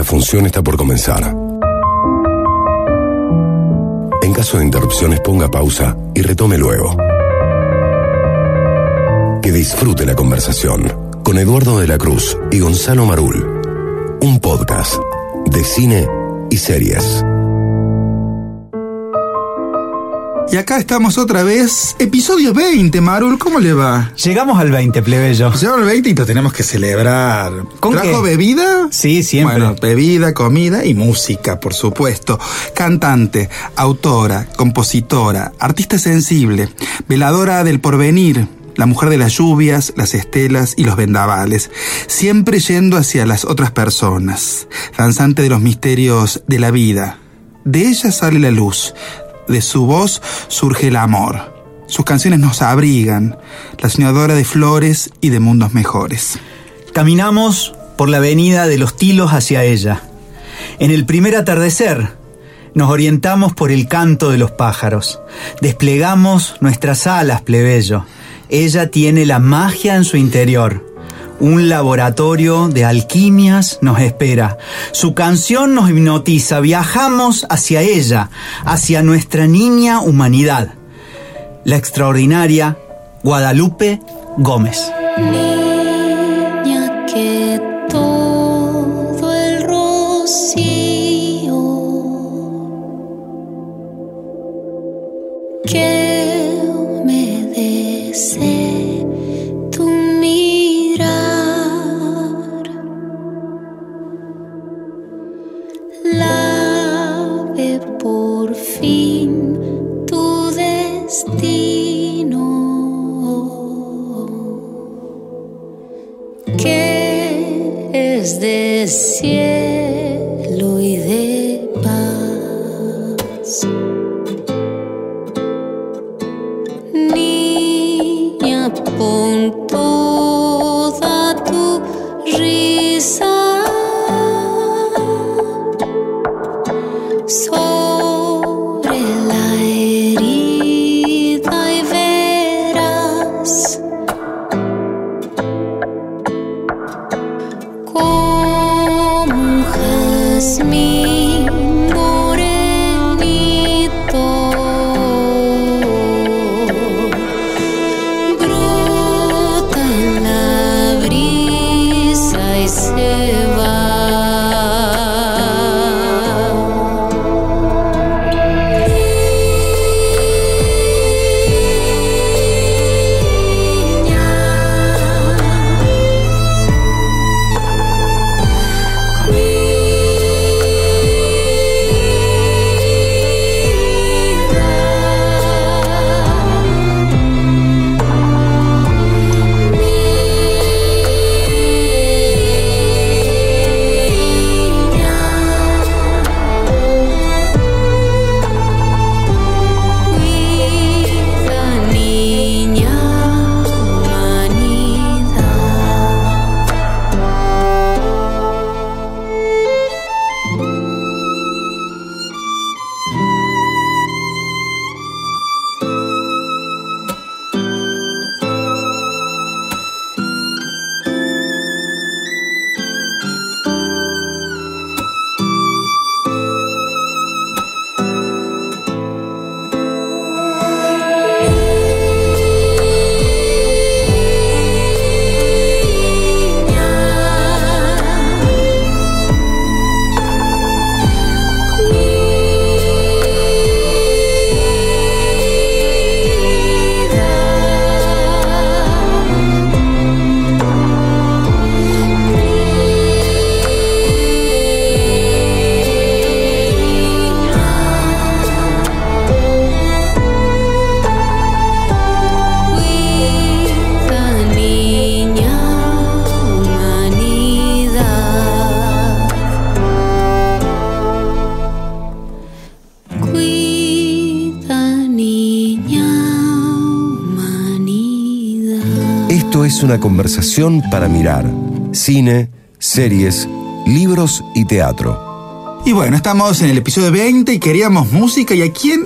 la función está por comenzar. En caso de interrupciones ponga pausa y retome luego. Que disfrute la conversación con Eduardo de la Cruz y Gonzalo Marul. Un podcast de cine y series. Y acá estamos otra vez. Episodio 20, Marul, ¿cómo le va? Llegamos al 20, plebeyo. Llegamos al 20 y lo tenemos que celebrar. ¿Con ¿Trajo qué? bebida? Sí, siempre. Bueno, bebida, comida y música, por supuesto. Cantante, autora, compositora, artista sensible, veladora del porvenir, la mujer de las lluvias, las estelas y los vendavales, siempre yendo hacia las otras personas, danzante de los misterios de la vida. De ella sale la luz, de su voz surge el amor. Sus canciones nos abrigan, la soñadora de flores y de mundos mejores. Caminamos por la avenida de los tilos hacia ella. En el primer atardecer, nos orientamos por el canto de los pájaros. Desplegamos nuestras alas, plebeyo. Ella tiene la magia en su interior. Un laboratorio de alquimias nos espera. Su canción nos hipnotiza. Viajamos hacia ella, hacia nuestra niña humanidad. La extraordinaria Guadalupe Gómez. Que es conversación para mirar cine, series, libros y teatro. Y bueno, estamos en el episodio 20 y queríamos música. ¿Y a quién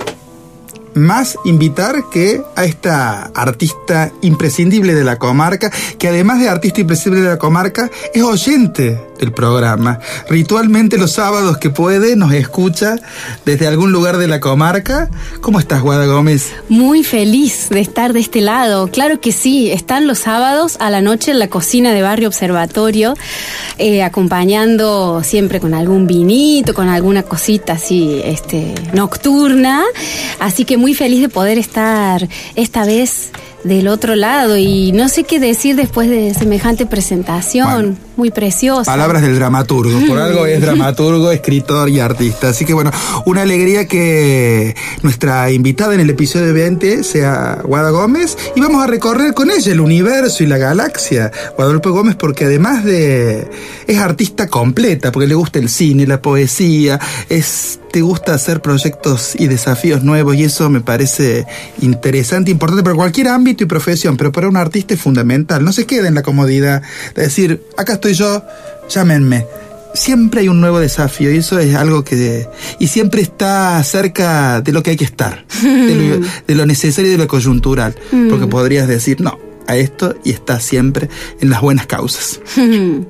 más invitar que a esta artista imprescindible de la comarca, que además de artista imprescindible de la comarca, es oyente del programa. Ritualmente los sábados que puede nos escucha desde algún lugar de la comarca. ¿Cómo estás, Guada Gómez? Muy feliz de estar de este lado. Claro que sí, están los sábados a la noche en la cocina de Barrio Observatorio, eh, acompañando siempre con algún vinito, con alguna cosita así este, nocturna. Así que muy feliz de poder estar esta vez del otro lado y no sé qué decir después de semejante presentación, Bueno. muy preciosa. Palabras del dramaturgo. Por algo es dramaturgo, escritor y artista. Así que bueno, una alegría que nuestra invitada en el episodio 20 sea Guada Gómez y vamos a recorrer con ella el universo y la galaxia. Guadalupe Gómez porque además de... es artista completa, porque le gusta el cine, la poesía, es te gusta hacer proyectos y desafíos nuevos y eso me parece interesante, importante para cualquier ámbito y profesión, pero para un artista es fundamental. No se quede en la comodidad de decir, acá estoy yo, llámenme. Siempre hay un nuevo desafío y eso es algo que... Y siempre está cerca de lo que hay que estar, de lo, de lo necesario y de lo coyuntural, porque podrías decir, no, a esto y está siempre en las buenas causas.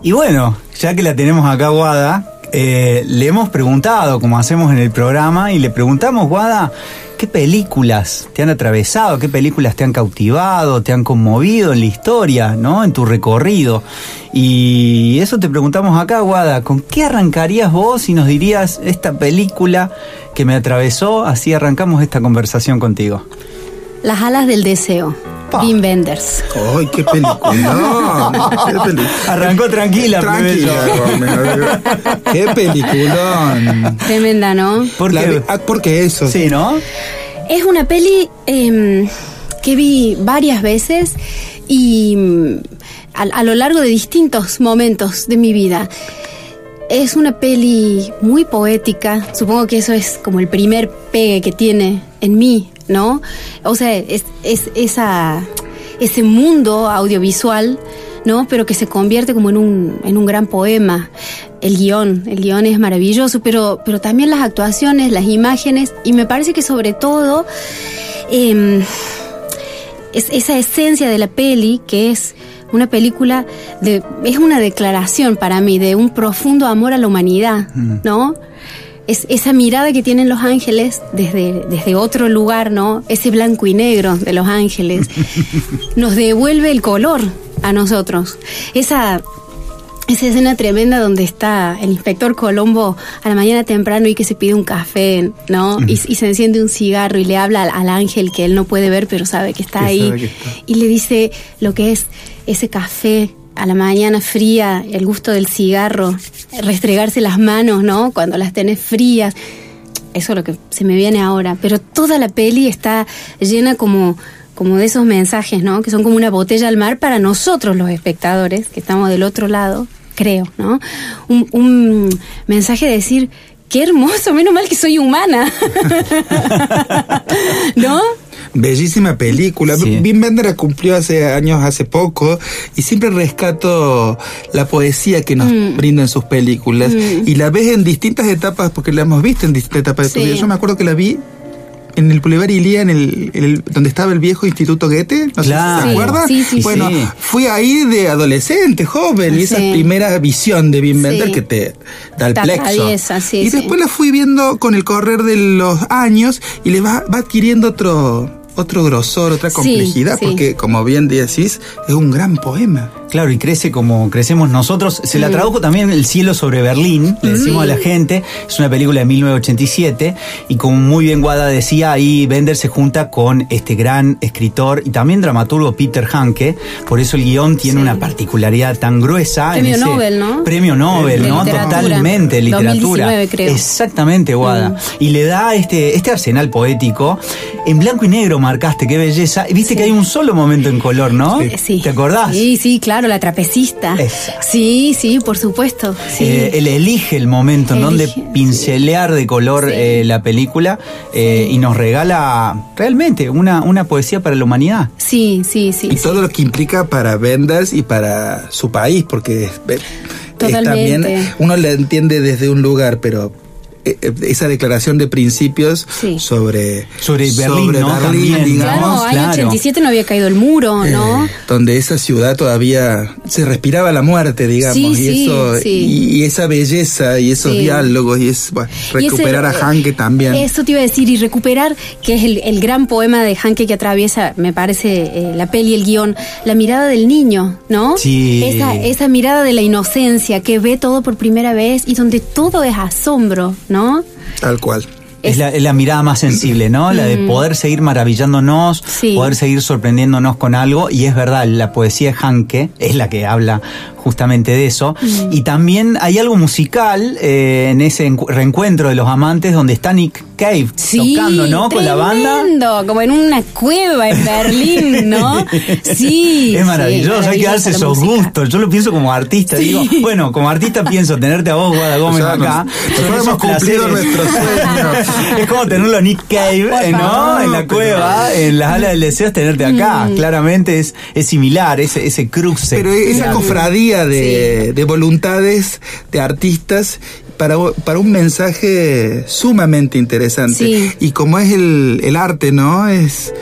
Y bueno, ya que la tenemos acá, Guada, eh, le hemos preguntado, como hacemos en el programa, y le preguntamos, Guada, ¿qué películas te han atravesado? ¿Qué películas te han cautivado, te han conmovido en la historia, ¿no? En tu recorrido. Y eso te preguntamos acá, Guada, ¿con qué arrancarías vos y nos dirías esta película que me atravesó? Así arrancamos esta conversación contigo. Las alas del deseo. Pa. Wim Wenders. ¡Ay, qué película! ¡Qué película! Arrancó tranquila, Tranquila. ¡Qué peliculón! Tremenda, ¿no? ¿Por La qué? vi- ah, porque eso. Sí, ¿no? Es una peli em, que vi varias veces y mm, a, a lo largo de distintos momentos de mi vida. Es una peli muy poética, supongo que eso es como el primer pegue que tiene en mí, ¿no? O sea, es, es esa, ese mundo audiovisual, ¿no? Pero que se convierte como en un, en un gran poema. El guion, el guion es maravilloso, pero, pero también las actuaciones, las imágenes, y me parece que sobre todo em, es esa esencia de la peli que es una película de es una declaración para mí de un profundo amor a la humanidad, ¿no? Es esa mirada que tienen los ángeles desde, desde otro lugar, ¿no? Ese blanco y negro de los ángeles nos devuelve el color a nosotros. Esa esa escena tremenda donde está el inspector Colombo a la mañana temprano y que se pide un café, ¿no? y, y se enciende un cigarro y le habla al, al ángel que él no puede ver, pero sabe que está Que ahí. sabe que está. Y le dice lo que es ese café a la mañana fría, el gusto del cigarro, restregarse las manos, ¿no? Cuando las tenés frías. Eso es lo que se me viene ahora. Pero toda la peli está llena como, como de esos mensajes, ¿no? Que son como una botella al mar para nosotros los espectadores, que estamos del otro lado, creo, ¿no? Un, un mensaje de decir, qué hermoso, menos mal que soy humana. ¿No? Bellísima película. Sí. Wim Wenders cumplió hace años, hace poco, y siempre rescato la poesía que nos Mm. brinda en sus películas. Y la ves en distintas etapas, porque la hemos visto en distintas etapas de tu Sí. vida. Yo me acuerdo que la vi en el Boulevard Ilía, en el, en el- donde estaba el viejo Instituto Goethe, no Claro. sé si se Sí, acuerdan. sí, sí, bueno, sí. fui ahí de adolescente, joven, y esa primera visión de Wim. Wenders que te da el Te plexo. atraviesa, y después la fui viendo con el correr de los años y le va, va adquiriendo otro otro grosor, otra Sí, complejidad, sí. porque como bien decís, es un gran poema. Claro, y crece como crecemos nosotros. Se la tradujo también El cielo sobre Berlín, le decimos a la gente. Es una película de 1987 y como muy bien Guada decía, ahí Bender se junta con este gran escritor y también dramaturgo Peter Hanke. Por eso el guion tiene Sí. una particularidad tan gruesa. en Premio ese- Nobel, ¿no? Premio Nobel, De ¿no? literatura. Totalmente, literatura. 2019 creo. Exactamente, Guada. Mm. Y le da este, este arsenal poético. En blanco y negro marcaste, qué belleza. Y viste que hay un solo momento en color, ¿no? Sí. ¿Te acordás? Sí, sí, claro, la trapecista. Exacto. Sí, sí, por supuesto. Sí. Eh, él elige el momento en donde pincelear de color Sí. eh, la película eh, y nos regala realmente una, una poesía para la humanidad. sí, sí, sí. y sí. todo lo que implica para Benders y para su país, porque es, es Totalmente. también uno le entiende desde un lugar, pero esa declaración de principios Sí. sobre, Sobre Berlín, ¿no? También, digamos. Claro, año claro. 87 no había caído el muro, ¿no? Eh, donde esa ciudad todavía se respiraba la muerte, digamos, Sí, y sí, eso sí. y, y esa belleza y esos Sí. diálogos y es bueno, Y ese- recuperar a Hanke también. Eso te iba a decir, y recuperar, que es el, el gran poema de Hanke que atraviesa, me parece, eh, la peli y el guion, la mirada del niño, ¿no? Sí. Esa, esa mirada de la inocencia que ve todo por primera vez y donde todo es asombro, ¿no? Tal cual. Es la, es la mirada más sensible, ¿no? La de poder seguir maravillándonos, Mm. Sí. poder seguir sorprendiéndonos con algo. Y es verdad, la poesía de Hanke es la que habla justamente de eso. Mm. Y también hay algo musical eh, en ese encu- reencuentro de los amantes donde está Nick Cave Sí, tocando, ¿no? Con la banda. como en una cueva en Berlín, ¿no? Sí. Es sí, maravilloso, hay que darse esos música. gustos. Yo lo pienso como artista, Sí. digo, bueno, como artista pienso tenerte a vos, Guada Gómez, O sea, acá. nos- cumplido placeres. nuestros sueños. es como tenerlo a Nick Cave, eh, ¿no? favor, En la cueva, en las alas del deseo, es tenerte acá. Mm. Claramente es, es similar, ese, ese cruce. Pero esa Claro. De, de voluntades de artistas para, para un mensaje sumamente interesante. Sí. Y como es el, el arte, ¿no? Es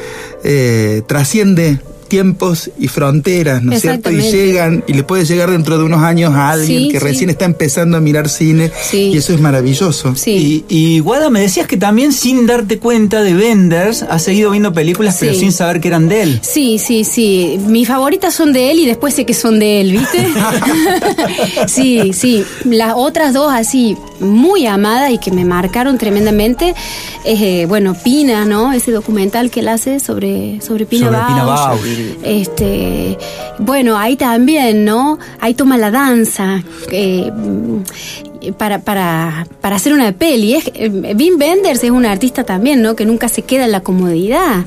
eh, trasciende tiempos y fronteras, ¿no es cierto? Y llegan, y le puede llegar dentro de unos años a alguien Sí, que sí. recién está empezando a mirar cine, Sí. y eso es maravilloso. Y, y Guada, me decías que también sin darte cuenta de Benders has seguido viendo películas, pero sin saber que eran de él. Sí, sí, sí. Mis favoritas son de él y después sé que son de él, ¿viste? sí, sí. Las otras dos así muy amadas y que me marcaron tremendamente es, eh, bueno, Pina, ¿no? Ese documental que él hace sobre, sobre Pina Sobre Pina Bausch. Este, bueno, ahí también, ¿no? Ahí toma la danza. eh, para, para, para hacer una peli. Es, eh, Wim Wenders es un artista también, ¿no? Que nunca se queda en la comodidad.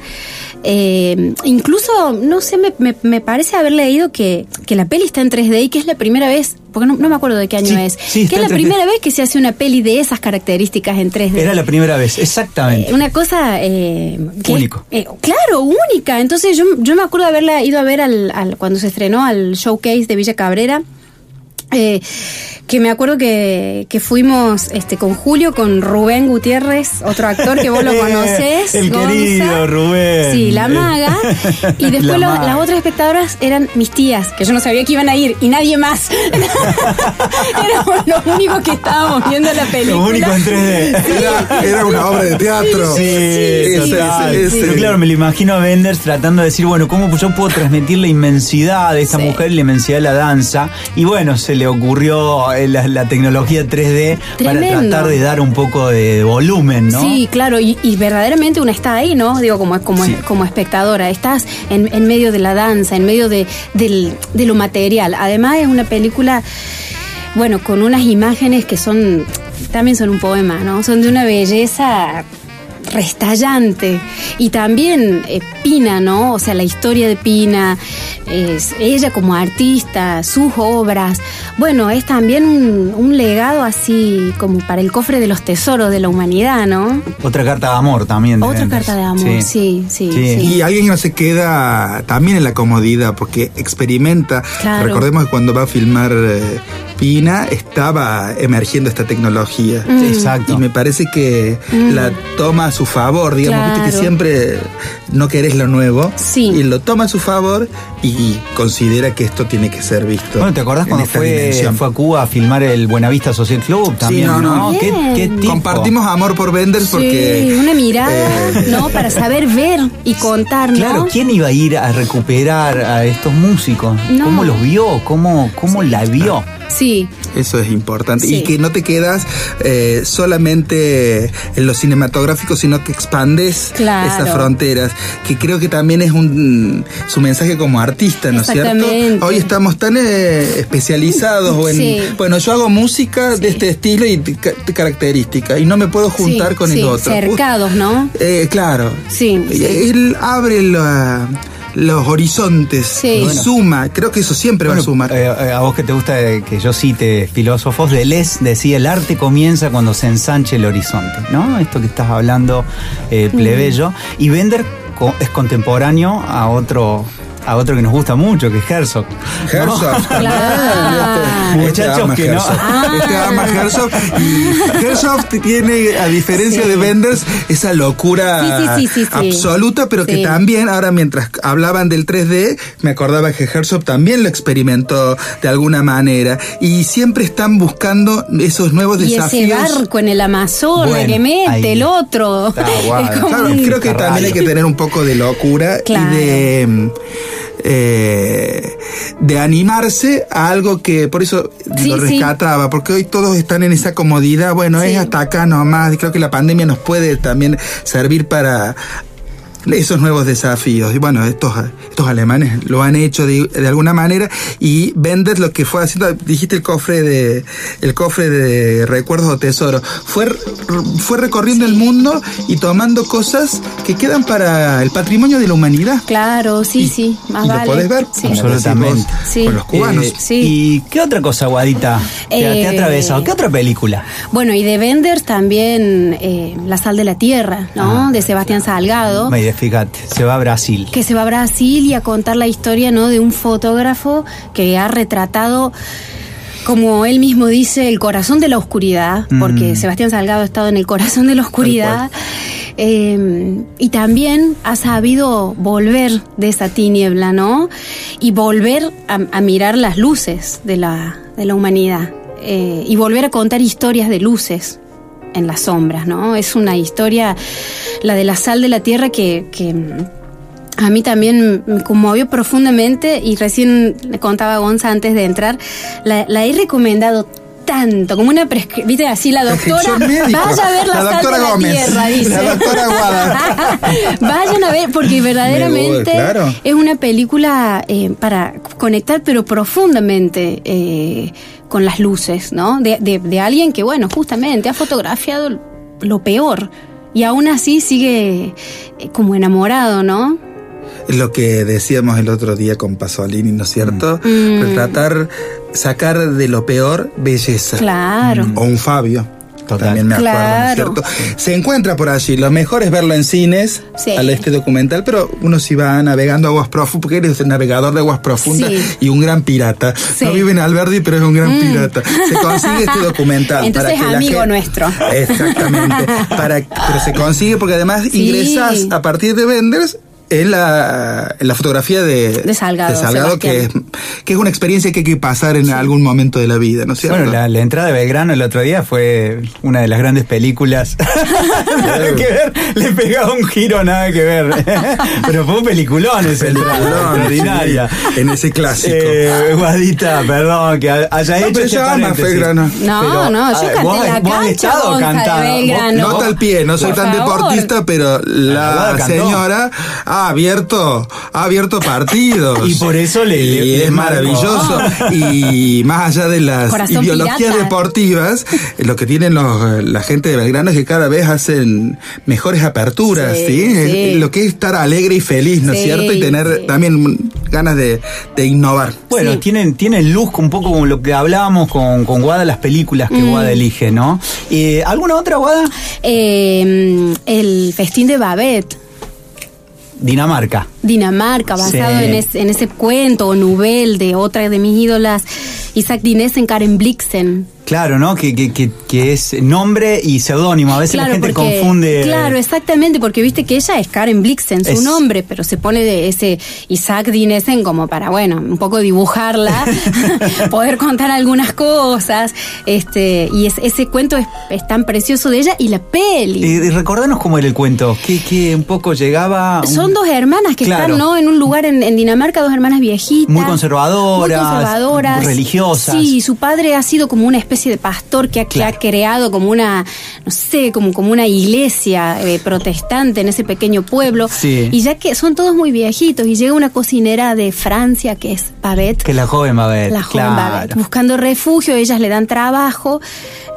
Eh, incluso, no sé, me, me- me parece haber leído que, que la peli está en 3D y que es la primera vez, porque no, no me acuerdo de qué año Sí, es, sí, que es la en 3D. primera vez que se hace una peli de esas características en 3D. Era la primera vez, exactamente. Eh, Una cosa eh, que- Único. eh, claro, única. Entonces yo, yo me acuerdo de haberla ido a ver al, al- cuando se estrenó al showcase de Villa Cabrera. Eh, que me acuerdo que, que fuimos este con Julio, con Rubén Gutiérrez, otro actor que vos lo conocés. El Gonza. querido Rubén. Sí, la maga. Y La después lo- maga. las otras espectadoras eran mis tías, que yo no sabía que iban a ir, y nadie más. Éramos los únicos que estábamos viendo la película. Lo único en 3D. Era, era una obra de teatro. Sí, total. ese- ese- Pero claro, me lo imagino a Benders tratando de decir, bueno, ¿cómo yo puedo transmitir la inmensidad de esta Sí. mujer y la inmensidad de la danza? Y bueno, se le ocurrió eh, la, la tecnología 3D para tratar de dar un poco de volumen, ¿no? Sí, claro, y, y verdaderamente una está ahí, ¿no? Digo, como, como, Sí. como espectadora, estás en, en medio de la danza, en medio de, del- de lo material. Además es una película, bueno, con unas imágenes que son, también son un poema, ¿no? Son de una belleza restallante y también eh, Pina, ¿no? O sea, la historia de Pina, es ella como artista, sus obras. Bueno, es también un, un legado así como para el cofre de los tesoros de la humanidad, ¿no? Otra carta de amor también. de Otra carta de amor, sí, sí, sí. Y alguien que no se queda también en la comodidad porque experimenta. Claro. Recordemos que cuando va a filmar eh, Pina estaba emergiendo esta tecnología. Mm. Exacto. Y me parece que la toma a su favor, digamos, viste que siempre no querés lo nuevo. Sí. Y lo toma a su favor y considera que esto tiene que ser visto. Bueno, ¿te acordás cuando fue, a Cuba a filmar el Buenavista Social Club? También, no, no. ¿Qué, Bien. qué tipo? Compartimos amor por Benders porque. Sí, una mirada, eh, ¿no? Para saber ver y contar, ¿no? Claro, ¿quién iba a ir a recuperar a estos músicos? No. ¿Cómo los vio? ¿Cómo, cómo la vio? Sí, Eso es importante. Sí. Y que no te quedas eh, solamente en lo cinematográfico, sino que expandes Claro. esas fronteras. Que creo que también es un su mensaje como artista, ¿no es cierto? Hoy estamos tan eh, especializados o en. Sí. Bueno, yo hago música de este estilo y de ca- de característica. Y no me puedo juntar con el otro. cercados, ¿no? Eh, claro. Sí, sí. Él abre la- los horizontes Sí. y Bueno. suma. Creo que eso siempre va a sumar. eh, eh, a vos que te gusta eh, que yo cite filósofos, Deleuze decía, el arte comienza cuando se ensanche el horizonte, ¿no? Esto que estás hablando, eh, plebeyo. Y Bender co- es contemporáneo a otro a otro que nos gusta mucho, que es Herzog. Herzog. Claro. Este- este Muchachos que no. Herzog. Ah. Este ama Herzog. Y Herzog tiene, a diferencia Sí. de Benders, esa locura Sí, sí, sí, sí, sí. absoluta, pero que también, ahora mientras hablaban del 3D, me acordaba que Herzog también lo experimentó de alguna manera. Y siempre están buscando esos nuevos Y ese desafíos. barco en el Amazonas Bueno, que mete ahí. el otro. Está como Claro, un- creo que también hay que tener un poco de locura Claro. y de eh, de animarse a algo que por eso Sí, lo sí. rescataba, porque hoy todos están en esa comodidad, bueno, Sí. es hasta acá nomás, creo que la pandemia nos puede también servir para esos nuevos desafíos. Y bueno, estos, estos alemanes lo han hecho de, de alguna manera y Benders lo que fue haciendo, dijiste el cofre de el cofre de recuerdos o tesoros, fue, fue recorriendo el mundo y tomando cosas que quedan para el patrimonio de la humanidad. Claro, sí, Y- sí, más y lo vale. podés ver, Sí. Absolutamente. Sí. con los cubanos. Eh, Sí. ¿Y qué otra cosa, Guadita, te, te ha Eh, atravesado? ¿Qué otra película? Bueno, y de Benders también eh, La sal de la tierra, ¿no? Ah, de Sebastián Salgado. Fíjate, se va a Brasil. que se va a Brasil y a contar la historia ¿no? de un fotógrafo que ha retratado, como él mismo dice, el corazón de la oscuridad, porque Mm. Sebastián Salgado ha estado en el corazón de la oscuridad. eh, y también ha sabido volver de esa tiniebla, ¿no? Y volver a, a mirar las luces de la, de la humanidad. eh, y volver a contar historias de luces en las sombras, ¿no? Es una historia, la de la sal de la tierra, que, que a mí también me conmovió profundamente y recién le contaba a Gonza antes de entrar, la, la he recomendado tanto, como una prescri- viste así la doctora, Prescripción vaya a ver la, La doctora de la Gómez. tierra, dice. La doctora Guada. Vayan a ver, porque verdaderamente Me voy, claro. es una película eh, para conectar, pero profundamente eh, con las luces, ¿no? De, de- de alguien que, bueno, justamente ha fotografiado lo peor y aún así sigue eh, como enamorado, ¿no? Lo que decíamos el otro día con Pasolini, ¿no es cierto? Mm. Retratar, sacar de lo peor belleza. Claro. O un Fabio. Total. También me acuerdo, Claro. ¿no es cierto? Se encuentra por allí. Lo mejor es verlo en cines, Sí. al este documental, pero uno si va navegando aguas profundas, porque eres el navegador de aguas profundas Sí. y un gran pirata. Sí. Mm. No vive en Alberdi, pero es un gran pirata. Se consigue este documental. Entonces, para que la amigo gente- nuestro. Exactamente. para, pero se consigue porque además Sí. ingresas a partir de Venders en la, la fotografía de, De Salgado, que, es, que es una experiencia que hay que pasar en algún momento de la vida, ¿no es cierto? Bueno, la, la entrada de Belgrano el otro día fue una de las grandes películas. nada que ver, le pegaba un giro, nada que ver. Pero fue un peliculón entrada, Peliculón, extraordinaria. sí, en ese clásico. Eh, Guadita, perdón, que haya No, hecho paréntesis. Belgrano. No, Pero, no, yo ah, canté vos- la vos cancha, estado Gonza, de cantando. No tal pie, no soy Por tan favor. deportista, pero La señora ha abierto, ha abierto partidos. Y por eso le- Y le- le es maravilloso. Y más allá de las Corazón ideologías pirata. deportivas, lo que tienen los, la gente de Belgrano es que cada vez hacen mejores aperturas, ¿sí? Sí, Es- sí. Lo que es estar alegre y feliz, ¿no es Sí, cierto? Y tener sí. también ganas de, de innovar. Bueno, Sí. tienen, tienen luz un poco como lo que hablábamos con, con Guada, las películas que Mm. Guada elige, ¿no? Eh, ¿Alguna otra Guada? Eh, el festín de Babette. Dinamarca. Dinamarca, basado Sí. en, es- en ese cuento o novel de otra de mis ídolas, Isaac Dinés en Karen Blixen. Claro, ¿no? Que, que, que, que es nombre y seudónimo. A veces la gente porque- confunde. Claro, exactamente, porque viste que ella es Karen Blixen, su Es- nombre, pero se pone de ese Isaac Dinesen como para, bueno, un poco dibujarla, poder contar algunas cosas. este Y es- ese cuento es, es tan precioso de ella y la peli. Y, y recordanos cómo era el cuento, que, que un poco llegaba... un- Son dos hermanas que Claro. están ¿no? en un lugar en, en Dinamarca, dos hermanas viejitas. Muy conservadoras, Muy conservadoras. religiosas. Sí, su padre ha sido como una especie de pastor que ha, ha creado como una, no sé, como, como una iglesia eh, protestante en ese pequeño pueblo. Sí. Y ya que son todos muy viejitos y llega una cocinera de Francia que es Babette. Que la joven ver. La joven claro. Babette, buscando refugio, ellas le dan trabajo.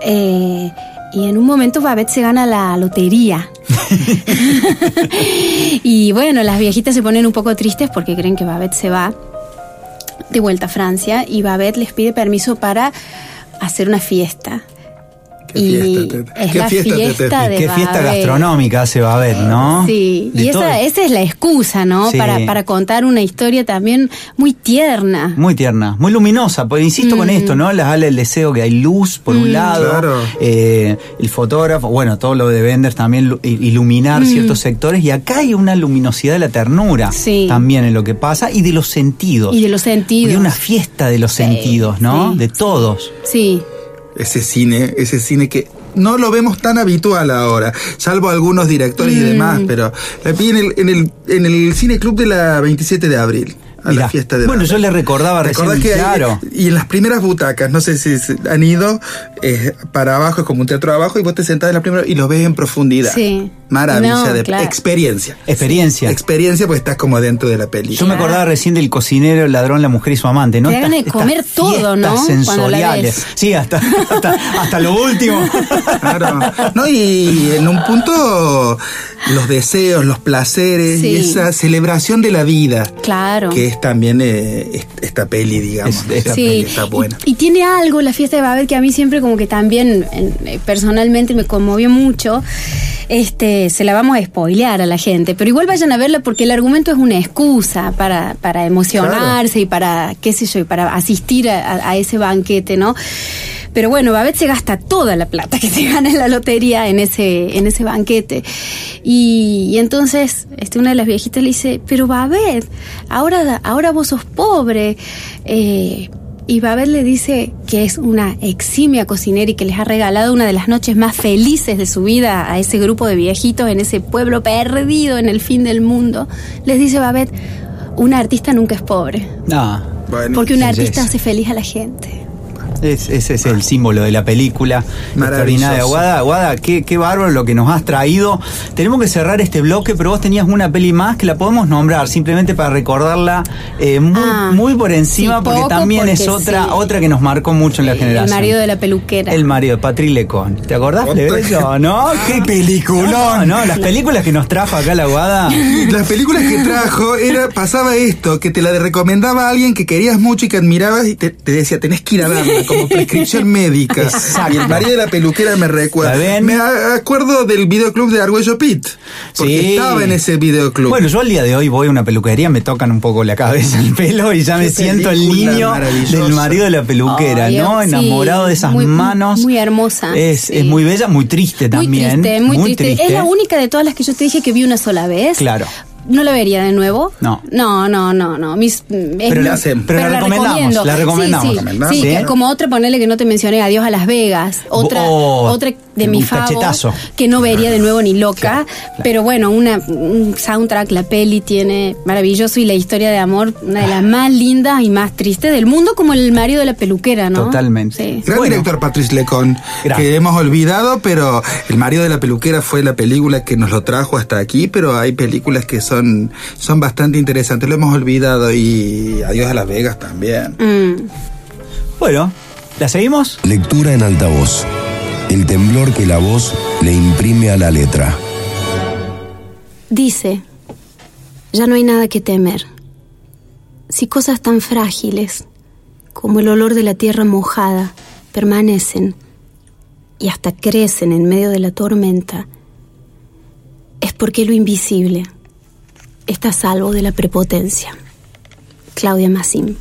eh, y en un momento Babette se gana la lotería. y bueno, las viejitas se ponen un poco tristes porque creen que Babette se va de vuelta a Francia y Babette les pide permiso para hacer una fiesta. Qué y fiesta, Tete. es Qué la fiesta, fiesta, de Qué fiesta Babel. gastronómica hace Babel, ¿no? Sí, De y esa, esa es la excusa, ¿no? Sí. Para, para contar una historia también muy tierna. Muy tierna, muy luminosa, porque insisto con esto, ¿no? Las alas del deseo, que hay luz por un lado, Claro. eh, el fotógrafo, bueno, todo lo de Benders también, iluminar ciertos sectores, y acá hay una luminosidad de la ternura Sí. también en lo que pasa, y de los sentidos. Y de los sentidos. Y una fiesta de los sentidos, ¿no? sí. De todos. Sí, Ese cine, ese cine que no lo vemos tan habitual ahora, salvo algunos directores y Mm. demás, pero la vi en el, en el, en el Cine Club de la 27 de abril. A Mirá. la fiesta de Bueno, yo le recordaba recién, que hay- claro. y en las primeras butacas, no sé si han ido eh, para abajo, es como un teatro abajo, y vos te sentás en la primera y lo ves en profundidad. Sí. Maravilla No, de claro. experiencia. Experiencia. Experiencia, pues estás como dentro de la película. Yo me acordaba recién del cocinero, el ladrón, la mujer y su amante, ¿no? Te Estas- de comer todo, ¿no? fiestas Cuando la sensoriales. ves. Sí, hasta, hasta, hasta lo último. Claro. No, y en un punto los deseos, los placeres Sí. y esa celebración de la vida. claro. Que es también eh, est- esta peli, digamos. Es- esta Sí, peli está buena. y, y tiene algo la fiesta de Babel que a mí siempre como que también eh, personalmente me conmovió mucho. Este, se la vamos a spoilear a la gente, pero igual vayan a verla porque el argumento es una excusa para, para emocionarse y para, qué sé yo, y para asistir a, a- a ese banquete, ¿no? Pero bueno, Babette se gasta toda la plata que se gana en la lotería en ese, en ese banquete. Y, y entonces, este, una de las viejitas le dice, pero Babette, ahora, ahora vos sos pobre. Eh, y Babette le dice que es una eximia cocinera y que les ha regalado una de las noches más felices de su vida a ese grupo de viejitos en ese pueblo perdido en el fin del mundo. Les dice Babette, un artista nunca es pobre. No, Bueno, Porque un artista hace feliz a la gente. Es- ese es el símbolo de la película. Maravilloso. Extraordinaria. Guada, Guada, qué, qué bárbaro lo que nos has traído. Tenemos que cerrar este bloque, pero vos tenías una peli más que la podemos nombrar, simplemente para recordarla eh, muy, Ah, muy por encima, sí, porque también es otra, sí. otra que nos marcó mucho en la El generación. marido de la peluquera. El marido, Patrick Lecon. ¿Te acordás, Otra- Plebeyo? ¿No? ¡Qué película! No, no, las películas que nos trajo acá la Guada. Las películas que trajo era pasaba esto, que te la recomendaba a alguien que querías mucho y que admirabas y te, te decía, tenés que ir a verla como prescripción médica. Exacto. Y el marido de la peluquera me recuerda. Me acuerdo del videoclub de Arguello Pit, porque Sí. estaba en ese videoclub. Bueno, yo al día de hoy voy a una peluquería, me tocan un poco la cabeza, el pelo y ya me siento el niño del marido de la peluquera, ¿no? sí, Enamorado de esas muy- manos. muy hermosa, Es, sí. es muy bella, muy triste Muy también. triste, muy, triste. Es la única de todas las que yo te dije que vi una sola vez. Claro. ¿No la vería de nuevo? No. No, no, no, no. Mis, pero la hacen. pero la recomendamos, recomiendo. la recomendamos. Sí, sí. Recomendamos, Sí, claro. como otra, ponerle que no te mencioné, Adiós a Las Vegas. Otra, Oh, otra de mi un favo, cachetazo. que no vería de nuevo ni loca. Claro, claro. Pero bueno, una, un soundtrack, la peli tiene maravilloso y la historia de amor, una de las más lindas y más tristes del mundo, como el marido de la peluquera, ¿no? Totalmente. Sí. Gran Bueno. director Patrice Lecon, Gran. que hemos olvidado, pero El marido de la peluquera fue la película que nos lo trajo hasta aquí, pero hay películas que son, son bastante interesantes, lo hemos olvidado y Adiós a Las Vegas también. Mm. Bueno, ¿la seguimos? Lectura en altavoz. El temblor que la voz le imprime a la letra. Dice, ya no hay nada que temer. Si cosas tan frágiles como el olor de la tierra mojada permanecen y hasta crecen en medio de la tormenta, es porque lo invisible está salvo de la prepotencia. Claudia Massim.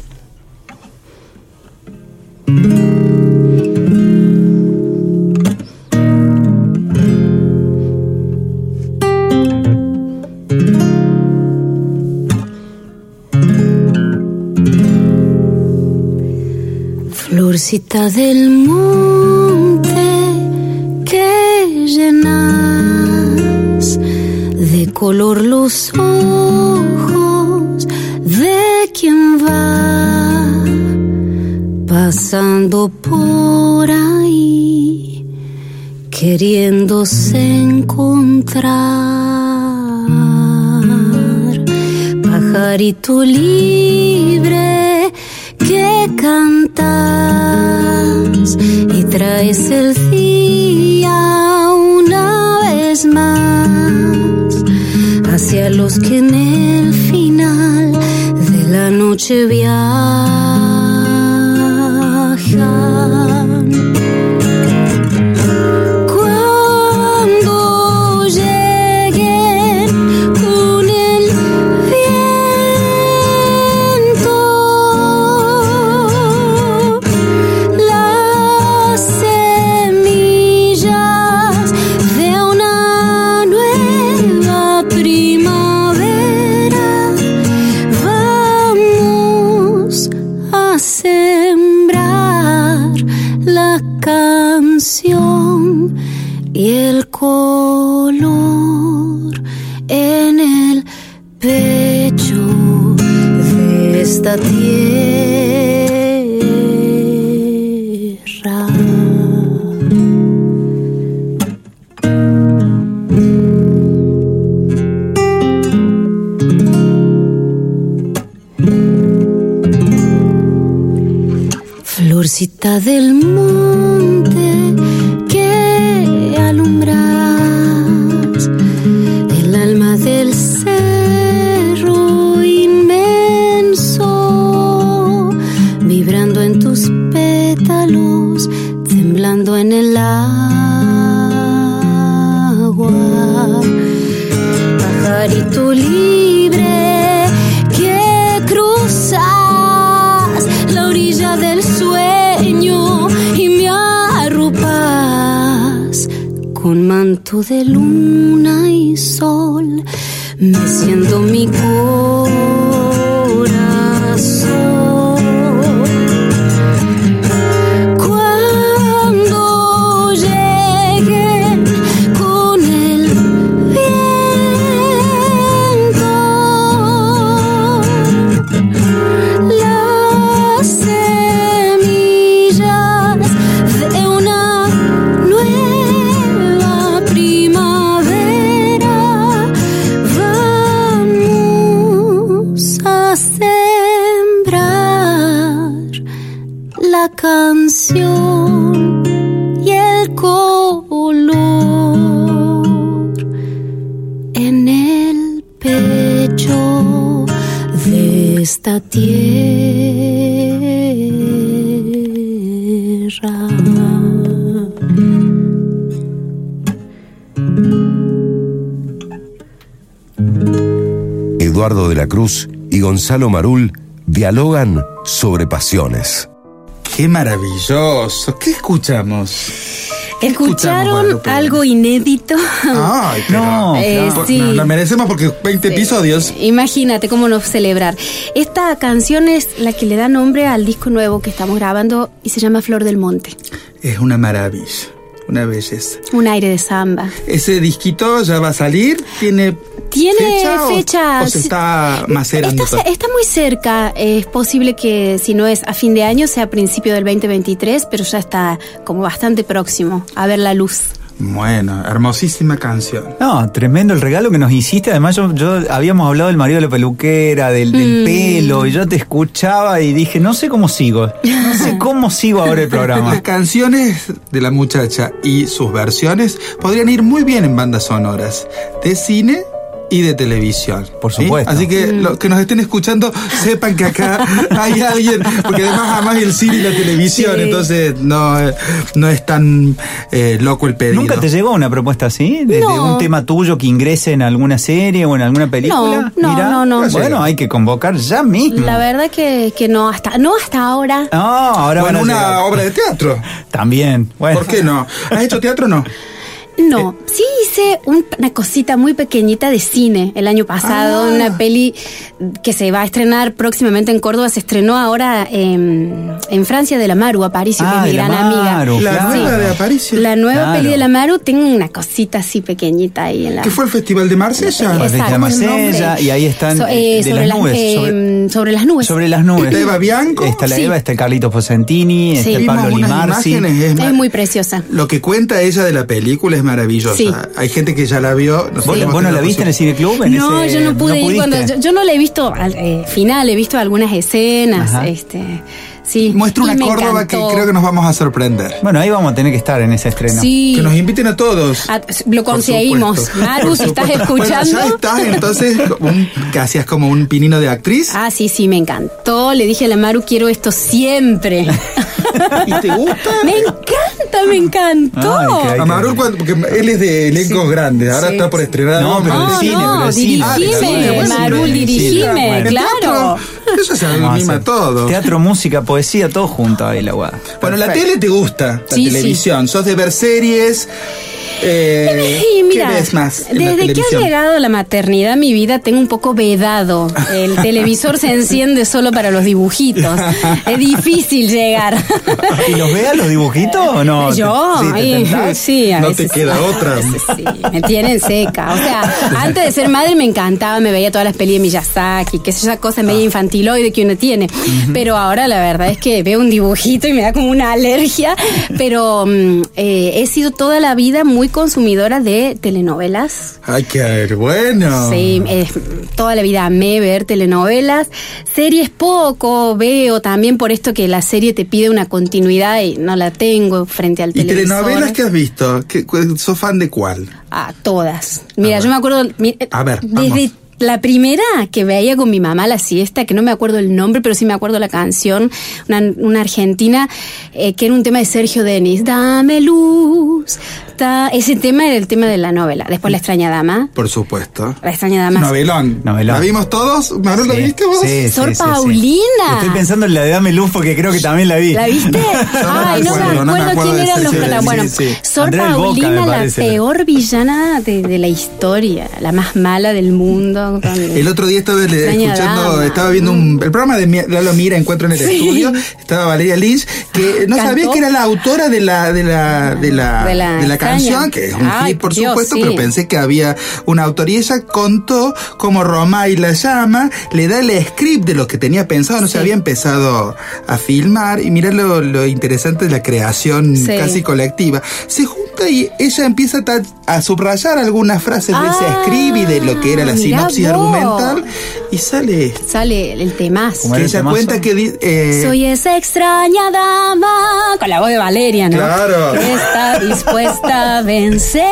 Florcita del monte que llenas de color los ojos de quien va pasando por ahí queriéndose encontrar. Pajarito libre que cantas y traes el día una vez más hacia los que en el final de la noche viajan. Color en el pecho de esta tierra. Florcita del monte de luna y sol, meciendo mi corazón. Eduardo de la Cruz y Gonzalo Marul dialogan sobre pasiones. Qué maravilloso. ¿Qué escuchamos? ¿Escucharon algo inédito? Ay, pero- No, Eh, sí. Nos la merecemos porque 20 episodios. Imagínate cómo no celebrar. Esta canción es la que le da nombre al disco nuevo que estamos grabando y se llama Flor del Monte. Es una maravilla. Una belleza. Un aire de samba. Ese disquito ya va a salir. Tiene. Tiene fecha, o- fecha. O, se está macerando. Está, está muy cerca. Es posible que si no es a fin de año, sea a principio del 2023, pero ya está como bastante próximo a ver la luz. Bueno, hermosísima canción. No, tremendo el regalo que nos hiciste. Además, yo, yo habíamos hablado del marido de la peluquera, del, del Mm. pelo, y yo te escuchaba y dije, no sé cómo sigo. No sé cómo sigo ahora el programa. Las canciones de la muchacha y sus versiones podrían ir muy bien en bandas sonoras de cine y de televisión. Por ¿sí? supuesto. Así que los que nos estén escuchando sepan que acá hay alguien, porque además amas el cine y la televisión, Sí. entonces no, no es tan eh, loco el pedido. ¿Nunca te llegó una propuesta así? ¿De, un tema tuyo que ingrese en alguna serie o en alguna película? No, no, no, no. Bueno, hay que convocar ya mismo. La verdad que, que no, hasta, no hasta ahora. No, ahora Bueno, van a una llegar. obra de teatro. También. Bueno. ¿Por qué no? ¿Has hecho teatro o no? No, sí hice un- una cosita muy pequeñita de cine el año pasado, Ah. una peli que se va a estrenar próximamente en Córdoba, se estrenó ahora en, en Francia de la Maru, Aparicio, que Ah, es mi de gran amiga. La claro. nueva de Aparicio. La nueva Claro. peli de la Maru, tengo una cosita así pequeñita ahí en la... ¿Qué fue el Festival de Marsella? Pues Exacto, desde Marsella, y ahí están, So- eh, de sobre, las nubes, eh, sobre- sobre las nubes. Sobre las nubes. ¿Está Eva Bianco? Está la Sí. Eva, está el Carlito Posentini, Sí. está el Pablo Limarsi. imágenes, es, Es muy preciosa. Lo que cuenta ella de la película es maravillosa. Sí. Hay gente que ya la vio. ¿Vos, no la viste en el Cine Club? En No, ese- yo no pude ir cuando yo, yo no la he visto al eh, final, he visto algunas escenas, Ajá. este, sí. Muestra una Córdoba que creo que nos vamos a sorprender. Bueno, ahí vamos a tener que estar en ese estreno. Sí. Que nos inviten a todos. Lo conseguimos. Maru, si estás. Bueno, escuchando. ya estás, entonces, un- que hacías como un pinino de actriz. Ah, sí, sí, me encantó. Le dije a la Maru, quiero esto siempre. ¿Y te gusta? me encanta, me encantó. Ay, cuando- porque él es de elencos grandes, ahora Sí. está por estrenar. No, pero no, cine, no, pero de cine. Ah, de dirigime, cine, bueno, Marul, dirigime, claro. Eso se anima todo. Teatro, música, poesía, todo junto ahí, la guada. Bueno, la tele te gusta, la Sí, sí. televisión. Sos de ver series. Eh, Y mira, ¿Qué ves más? en la desde que ha llegado la maternidad a mi vida tengo un poco vedado. El televisor se enciende solo para los dibujitos. Es difícil llegar. ¿Y los veas los dibujitos o no? Yo, ¿Sí, sí, a No veces te queda sí, a otra. sí, me tienen seca. O sea, antes de ser madre me encantaba, me veía todas las pelis de Miyazaki, que es esa cosa media infantiloide que uno tiene. Pero ahora la verdad es que veo un dibujito y me da como una alergia. Pero mm, eh, he sido toda la vida muy consumidora de telenovelas. Ay, qué bueno. Sí, eh, toda la vida amé ver telenovelas. Series poco, veo también por esto que la serie te pide una continuidad y no la tengo frente al ¿Y televisor. telenovelas que has visto? ¿Qué, ¿Sos fan de cuál? A todas. Mira, yo me acuerdo. mi- A ver, vamos. desde la primera que veía con mi mamá la siesta, que no me acuerdo el nombre, pero sí me acuerdo la canción, una, una argentina, eh, que era un tema de Sergio Denis. Dame luz. Ese tema era el tema de la novela. Después La extraña dama. Por supuesto. La extraña dama. Novelón. Novelón. ¿La vimos todos? ¿Maru, la viste vos? sí, Sor sí, sí, sí. Paulina. Estoy pensando en la de Dame Luz porque creo que también la vi. ¿La viste? Ay, no me acuerdo, acuerdo, no me acuerdo quién eran los protagonistas. Bueno, sí, sí. Sor Andrea del Boca, Paulina, la peor villana de, de la historia, la más mala del mundo. El otro día estaba escuchando, dama. estaba viendo un, el programa de Lalo Mira, Encuentro en el Sí. Estudio, estaba Valeria Lynch, que no Cantó. sabía que era la autora de la, de la, de la, De la de la extraña. Canción, que es un Ay, hit por Dios, supuesto, sí. pero pensé que había una autora y ella contó cómo Romay la llama, le da el script de lo que tenía pensado, no se había empezado a filmar y mira lo, lo interesante de la creación Sí. casi colectiva. Se junta y ella empieza a, a subrayar algunas frases de ese Ah, script y de lo que era la sinopsis vos. argumental y sale esto. Sale el temazo. ¿Cómo Que ella temazo? cuenta que eh, Soy esa extraña dama. Con la voz de Valeria, ¿no? Claro. Que está dispuesta a vencer.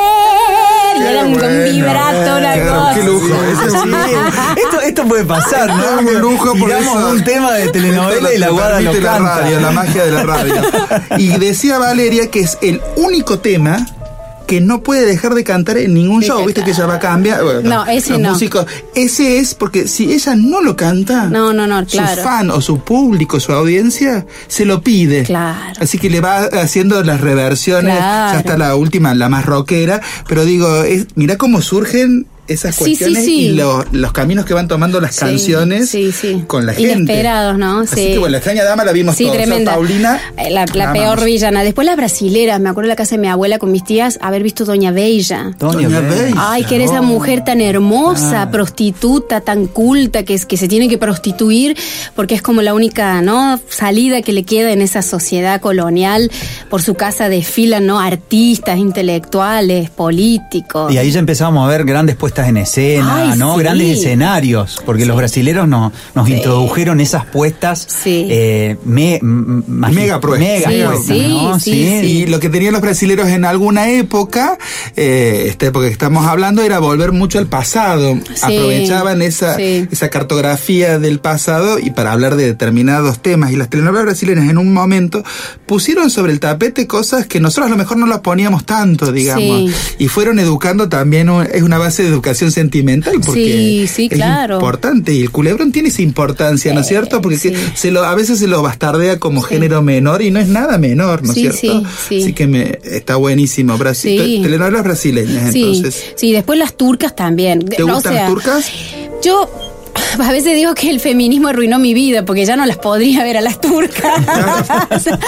Y era un, un bueno, vibrato, una qué- cosa. qué lujo, ese Sí, esto, esto puede pasar, ¿no? Qué lujo por eso. un tema de telenovela y la Te guada lo la radio, la magia de la radio. Y decía Valeria que es el único tema que no puede dejar de cantar en ningún show, viste que ella va a cambiar. Bueno, No, ese los no. músicos, ese es porque si ella no lo canta, No, no, no, su claro. fan o su público, su audiencia, se lo pide. Claro. Así que le va haciendo las reversiones, Claro. ya está la última, la más rockera, pero digo, es, mira cómo surgen esas Sí, sí, cuestiones sí. y lo- los caminos que van tomando las Sí, canciones sí, sí. con la gente. Inesperados, ¿no? Así Sí. que bueno, la extraña dama la vimos Sí, todos. Tremenda. Paulina. Eh, La, la la peor villana. Después las brasileras. Me acuerdo en la casa de mi abuela con mis tías haber visto Doña Bella. Doña Doña Bella. Bella. Ay, que era esa mujer tan hermosa, Ah. prostituta, tan culta, que, es, que se tiene que prostituir porque es como la única no salida que le queda en esa sociedad colonial. Por su casa desfilan ¿no? artistas, intelectuales, políticos. Y ahí ya empezamos a ver grandes puestas en escena, Ay, ¿no? sí. Grandes escenarios, porque los brasileros no- nos introdujeron esas puestas Sí. eh, me- Mega puestas. mega Sí, puestas, sí, ¿no? sí, sí. Y lo que tenían los brasileros en alguna época, eh, esta época que estamos hablando, era volver mucho al pasado. Aprovechaban esa, sí. esa cartografía del pasado y para hablar de determinados temas. Y las telenovelas brasileñas en un momento pusieron sobre el tapete cosas que nosotros a lo mejor no las poníamos tanto, digamos. Sí. Y fueron educando también, es una base de educación sentimental porque Sí, sí, es importante. Y el culebrón tiene esa importancia, ¿no es Eh, cierto? Porque sí. se lo, a veces se lo bastardea como género menor y no es nada menor, ¿no es cierto? sí, sí. Así que me, está buenísimo. Brasil. Telenovelas brasileñas, entonces. sí, después las turcas también. ¿Te gustan sea, las turcas? Yo a veces digo que el feminismo arruinó mi vida porque ya no las podría ver a las turcas.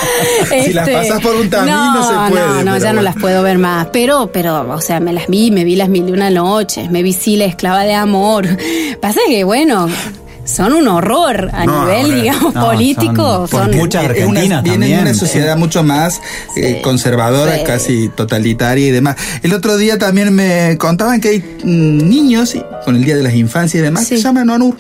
Si las pasas por un camino, no, se puede, No, no, ya no las puedo ver más. Pero, pero, o sea, me las vi, me vi las mil y una noches, me vi sí la esclava de amor. Pasa que, bueno, son un horror a No, nivel, digamos, no, político. son- muchas argentinas vienen de una sociedad mucho más eh, conservadora, Sí. casi totalitaria y demás. El otro día también me contaban que hay mm, niños, y- con el Día de las Infancias y demás, que Sí. se llaman ONUR.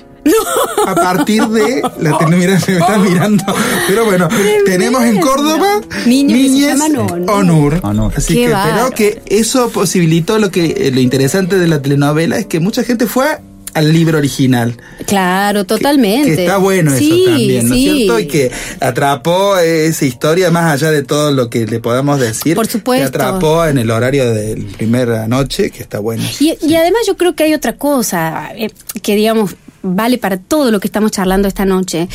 A partir de la mira, me están mirando. Pero bueno, tenemos en Córdoba Niños que se llaman ONUR. Así Qué que bárbaro. pero que eso posibilitó lo que eh, lo interesante de la telenovela es que mucha gente fue al libro original. Claro, totalmente. Que está bueno Sí, eso también, ¿no es sí. cierto? Y que atrapó esa historia más allá de todo lo que le podamos decir. Por supuesto. Que atrapó en el horario de la primera noche, que está bueno. Y, y además yo creo que hay otra cosa eh, que digamos vale para todo lo que estamos charlando esta noche.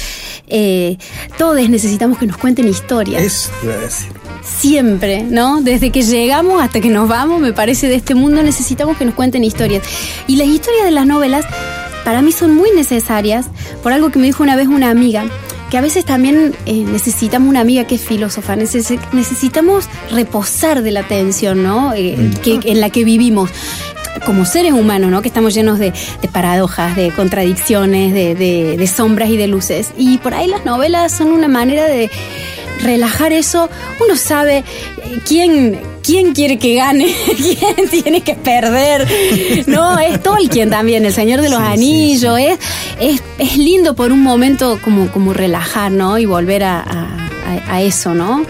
Eh, todos necesitamos que nos cuenten historias. Eso iba a decir. Siempre, ¿no? Desde que llegamos hasta que nos vamos, me parece, de este mundo necesitamos que nos cuenten historias. Y las historias de las novelas para mí son muy necesarias por algo que me dijo una vez una amiga que a veces también eh, necesitamos una amiga que es filósofa, neces- necesitamos reposar de la tensión, ¿no? Eh, que, en la que vivimos como seres humanos, ¿no? Que estamos llenos de, de paradojas, de contradicciones, de, de- de sombras y de luces. Y por ahí las novelas son una manera de relajar eso. Uno sabe eh, quién, quién quiere que gane, quién tiene que perder. No, es Tolkien también, el Señor de los Anillos. Es, es, es lindo por un momento como, como relajar, ¿no? Y volver a, a- a- a eso, ¿no?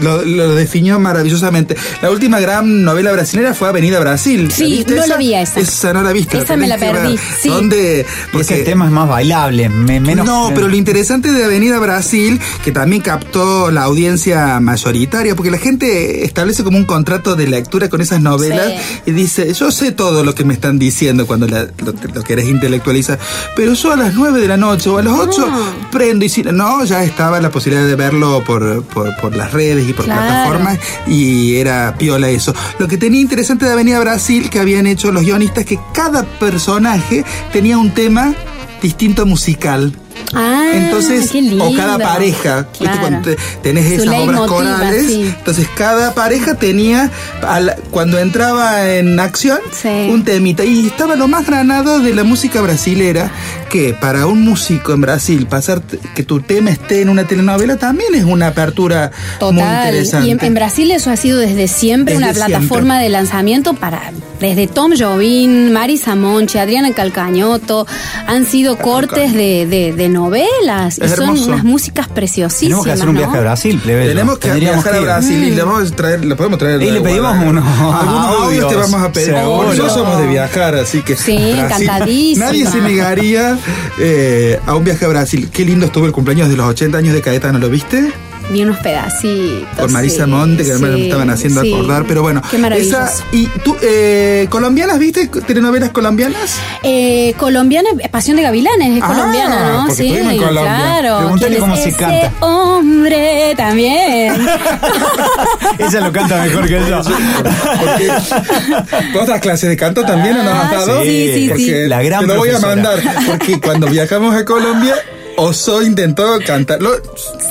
Lo, lo definió maravillosamente. La última gran novela brasileña fue Avenida Brasil. Sí, ¿La viste no la vi a esa. Esa no la viste. Esa me la perdí, sí. Donde, Y ese tema es más bailable, me- menos. no, pero lo interesante de Avenida Brasil, que también captó la audiencia mayoritaria, porque la gente establece como un contrato de lectura con esas novelas y dice, yo sé todo lo que me están diciendo cuando la- lo, lo querés intelectualizar, pero yo a las 9 de la noche o a las 8 Ah. prendo y si no, ya estaba la posibilidad de verlo por, por, por las redes y por Claro. plataformas y era piola eso. Lo que tenía interesante de Avenida Brasil, que habían hecho los guionistas, que cada personaje tenía un tema distinto musical. Ah, Entonces, qué lindo. o cada pareja, ¿viste? Claro. cuando te- tenés Su esas obras leitmotiv, corales, entonces cada pareja tenía, al- cuando entraba en acción, Sí. un temita. Y estaba lo más granado de la música brasilera, que para un músico en Brasil, pasar que tu tema esté en una telenovela también es una apertura muy Total. interesante. Y en, en Brasil eso ha sido desde siempre Desde una plataforma siempre. de lanzamiento para desde Tom Jobim, Marisa Monchi, Adriana Calcañoto, han sido cortes de, de- de novelas y Es son hermoso. unas músicas preciosísimas. Tenemos que hacer un ¿no? viaje a Brasil, plebe. Tenemos que Tendríamos viajar a ir. Brasil y le vamos a traer, le podemos traer. Y le pedimos unos audios te vamos a pedir. seguro. Nosotros somos de viajar, así que. Sí, encantadísima. Nadie se negaría eh, a un viaje a Brasil. Qué lindo estuvo el cumpleaños de los 80 años de Caetano, ¿lo viste? Vi unos pedacitos. Con Marisa sí, Monte, que además sí, me estaban haciendo sí. acordar, pero bueno. Qué maravilloso. esa- ¿Y tú, eh, colombianas, viste? ¿Telenovelas colombianas? Eh, colombiana, Pasión de Gavilanes, es Ah, colombiana, ¿no? porque Sí, estuvimos en Colombia. claro. Pregúntale ¿Quién es cómo se ese canta. hombre también. Ella lo canta mejor que yo. Porque, ¿Vos das clases de canto también o no has Ah, dado? sí, sí, Porque sí. La gran te lo voy a mandar. Porque cuando viajamos a Colombia, Oso intentó cantarlo.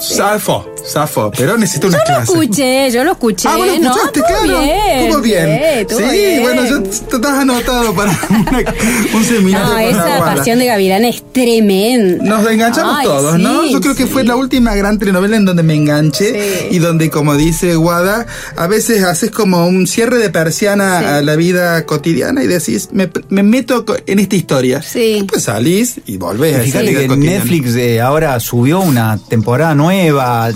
Zafo, zafo. Pero necesito una Yo lo clase. escuché, yo lo escuché. Ah, bueno, ¿no? escuchaste, Estuvo claro. bien, Estuvo bien. sí, bien. bueno, yo te estás anotado para una- un seminario No, esa. Pasión de Gavilanes es tremenda. Nos enganchamos Ay, todos, ¿no? Yo creo que fue la última gran telenovela en donde me enganché Sí. y donde, como dice Guada, a veces haces como un cierre de persiana Sí. a la vida cotidiana y decís, me, me meto en esta historia. Sí. Después salís y volvés a esa vida que cotidiana. Netflix eh, ahora subió una temporada nueva, eh,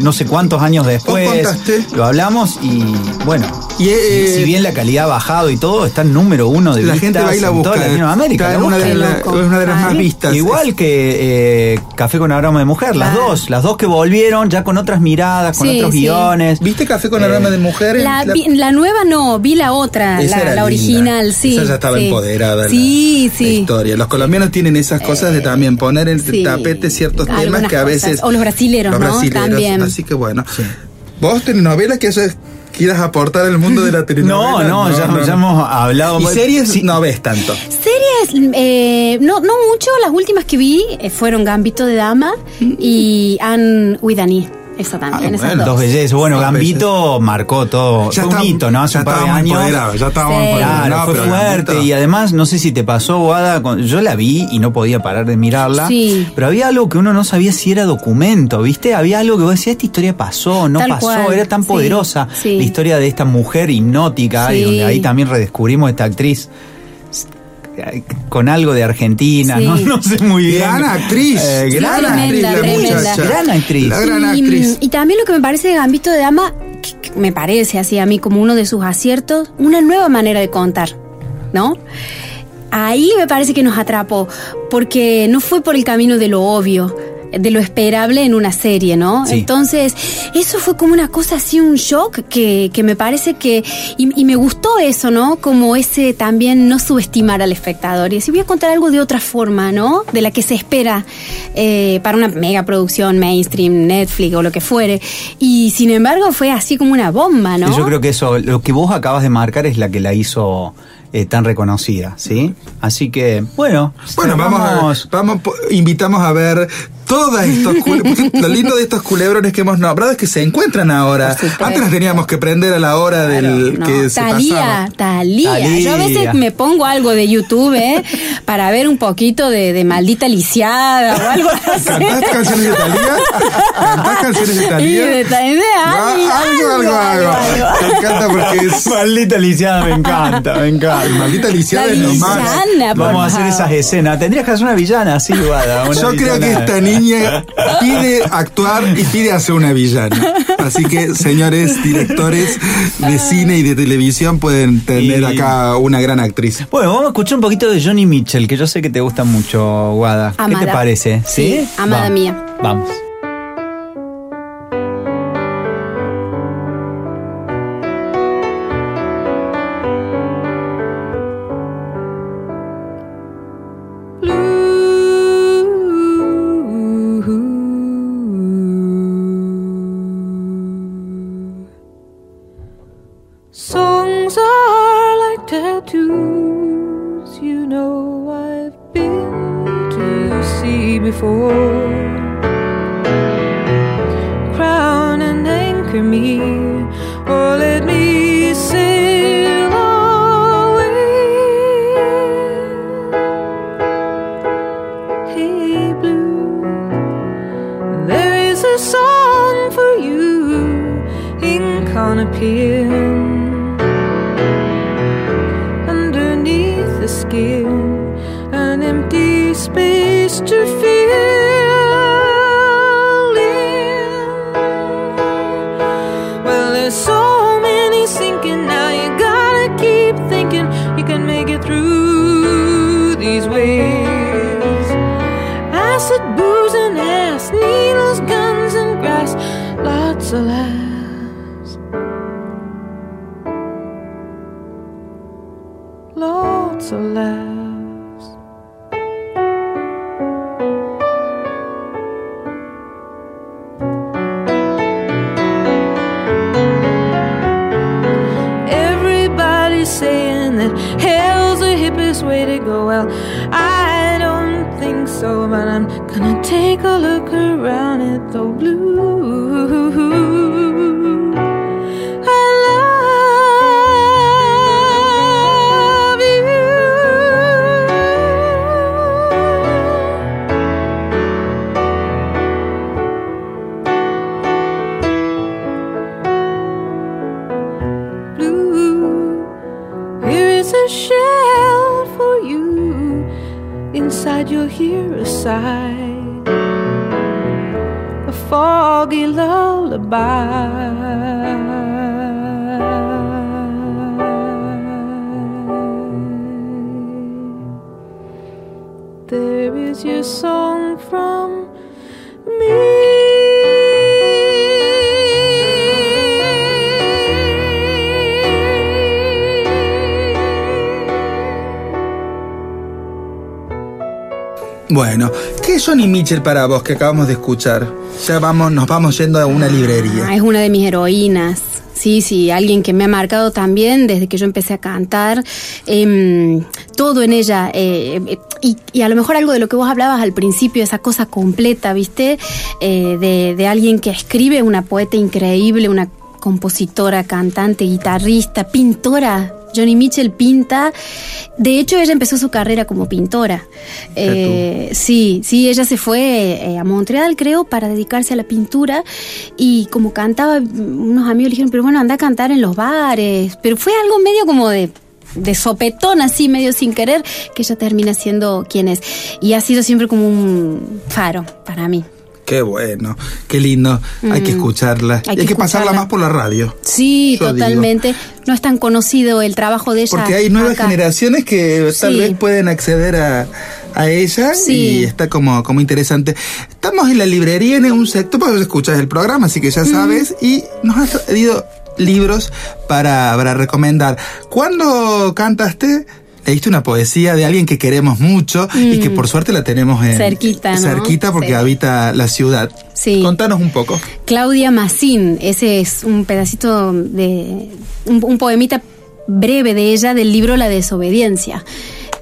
no sé cuántos años después. Lo hablamos y bueno, Y, eh, si, si bien la calidad ha bajado y todo, está en número uno de la vistas gente va y la en busca. toda Latinoamérica. Está la en una de, la- una de las más vistas. Igual que eh, Café con aroma de mujer, las dos, las dos que volvieron ya con otras miradas, con Sí, otros sí. guiones. ¿Viste Café con aroma de mujeres? La, La- vi- la nueva no, vi la otra, Esa la, era la linda. original, sí. Esa ya estaba sí. empoderada. la- Sí, la, sí. historia. Los colombianos tienen esas cosas de también poner en el Sí. tapete ciertos temas que a cosas. veces. O los brasileros, los ¿no? brasileros. También. Así que bueno. ¿Vos telenovelas que eso es- quieras aportar al mundo de la No, telenovela? no, ya, ya hemos hablado. Y series Sí, no ves tanto. Series, eh, no, no mucho, las últimas que vi eh, fueron Gambito de Dama y Anne Widani. Esa también, Ah, esas dos. Dos bellezas. Bueno, Gambito marcó todo. Ya fue un hito, ¿no? Hace ya un par de años. ya estábamos Sí. Claro, fue pero fuerte Gambito- y además no sé si te pasó, Guada, con- yo la vi y no podía parar de mirarla, Sí. pero había algo que uno no sabía si era documento, ¿viste? Había algo que vos decías, esta historia pasó, no Tal pasó, cual, era tan sí, poderosa sí. la historia de esta mujer hipnótica y donde ahí también redescubrimos esta actriz con algo de Argentina, Sí. no, no sé muy bien. Gran actriz. Eh, gran gran actriz, Tremenda, la tremenda. muchacha. Gran actriz. La gran y, actriz. y también lo que me parece de Gambito de Dama, que- que me parece así a mí como uno de sus aciertos, una nueva manera de contar, ¿no? Ahí me parece que nos atrapó, porque no fue por el camino de lo obvio, de lo esperable en una serie, ¿no? Sí. Entonces, eso fue como una cosa así, un shock que, que me parece que. Y, y me gustó eso, ¿no? Como ese también no subestimar al espectador. Y decir, voy a contar algo de otra forma, ¿no? De la que se espera eh, para una mega producción mainstream, Netflix o lo que fuere. Y sin embargo, fue así como una bomba, ¿no? Yo creo que eso, lo que vos acabas de marcar es la que la hizo eh, tan reconocida, ¿sí? Así que, bueno, Bueno, vamos, a, vamos, invitamos a ver todos estos cule- porque lo lindo de estos culebrones que hemos nombrado es que se encuentran ahora. Antes las teníamos que prender a la hora del No, que se Talía, pasaba. Talía. Yo a Talía. veces me pongo algo de YouTube ¿eh? para ver un poquito de, de maldita lisiada o algo así. ¿Cantás canciones de Talía? ¿Cantás canciones de Y Talía? de, ta- de algo, algo, algo, algo. Me encanta porque es Maldita lisiada, me encanta, me encanta. maldita lisiada La es lo más. Vamos a hacer esas escenas. Tendrías que hacer una villana así, Guada. Yo creo que villana. esta niña pide actuar y pide hacer una villana. Así que, señores directores de cine y de televisión, pueden tener Y- acá una gran actriz. Bueno, vamos a escuchar un poquito de Johnny Mitchell, que yo sé que te gusta mucho, Guada. ¿Qué te parece? ¿Sí? Sí, amada Va- mía. Vamos. Take a look around at the blue. I love you. blue. Here is a shell for you. Inside you'll hear a sigh, foggy lullaby. There is your song from me. Bueno, ¿qué es Johnny Mitchell para vos que acabamos de escuchar? Ya vamos, nos vamos yendo a una Ah, librería. es una de mis heroínas. Sí, sí, alguien que me ha marcado también desde que yo empecé a cantar. Em, todo en ella. eh, y, a lo mejor algo de lo que vos hablabas al principio, esa cosa completa, ¿viste? Eh, de alguien que escribe, una poeta increíble, una compositora, cantante, guitarrista, pintora. Johnny Mitchell pinta. De hecho, ella empezó su carrera como pintora. Eh, sí, sí, ella se fue eh, a Montreal, creo, para dedicarse a la pintura. Y como cantaba, unos amigos le dijeron, pero bueno, anda a cantar en los bares. Pero fue algo medio como de de sopetón así medio sin querer que ella termina siendo quien es y ha sido siempre como un faro para mí Qué bueno, qué lindo. Hay que escucharla. Hay que pasarla más por la radio. sí digo. totalmente no es tan conocido el trabajo de ella Porque hay nuevas acá. generaciones que tal vez pueden acceder a, a ella Sí. y está como, como interesante. Estamos en la librería en un sector, porque escuchas el programa, así que ya sabes, y nos has pedido libros para, para recomendar. ¿Cuándo cantaste? Leíste una poesía de alguien que queremos mucho y que por suerte la tenemos en, Mm. Cerquita, ¿no? cerquita porque Sí. habita la ciudad. Sí. Contanos un poco. Claudia Massín, ese es un pedacito de un, un poemita breve de ella del libro La desobediencia.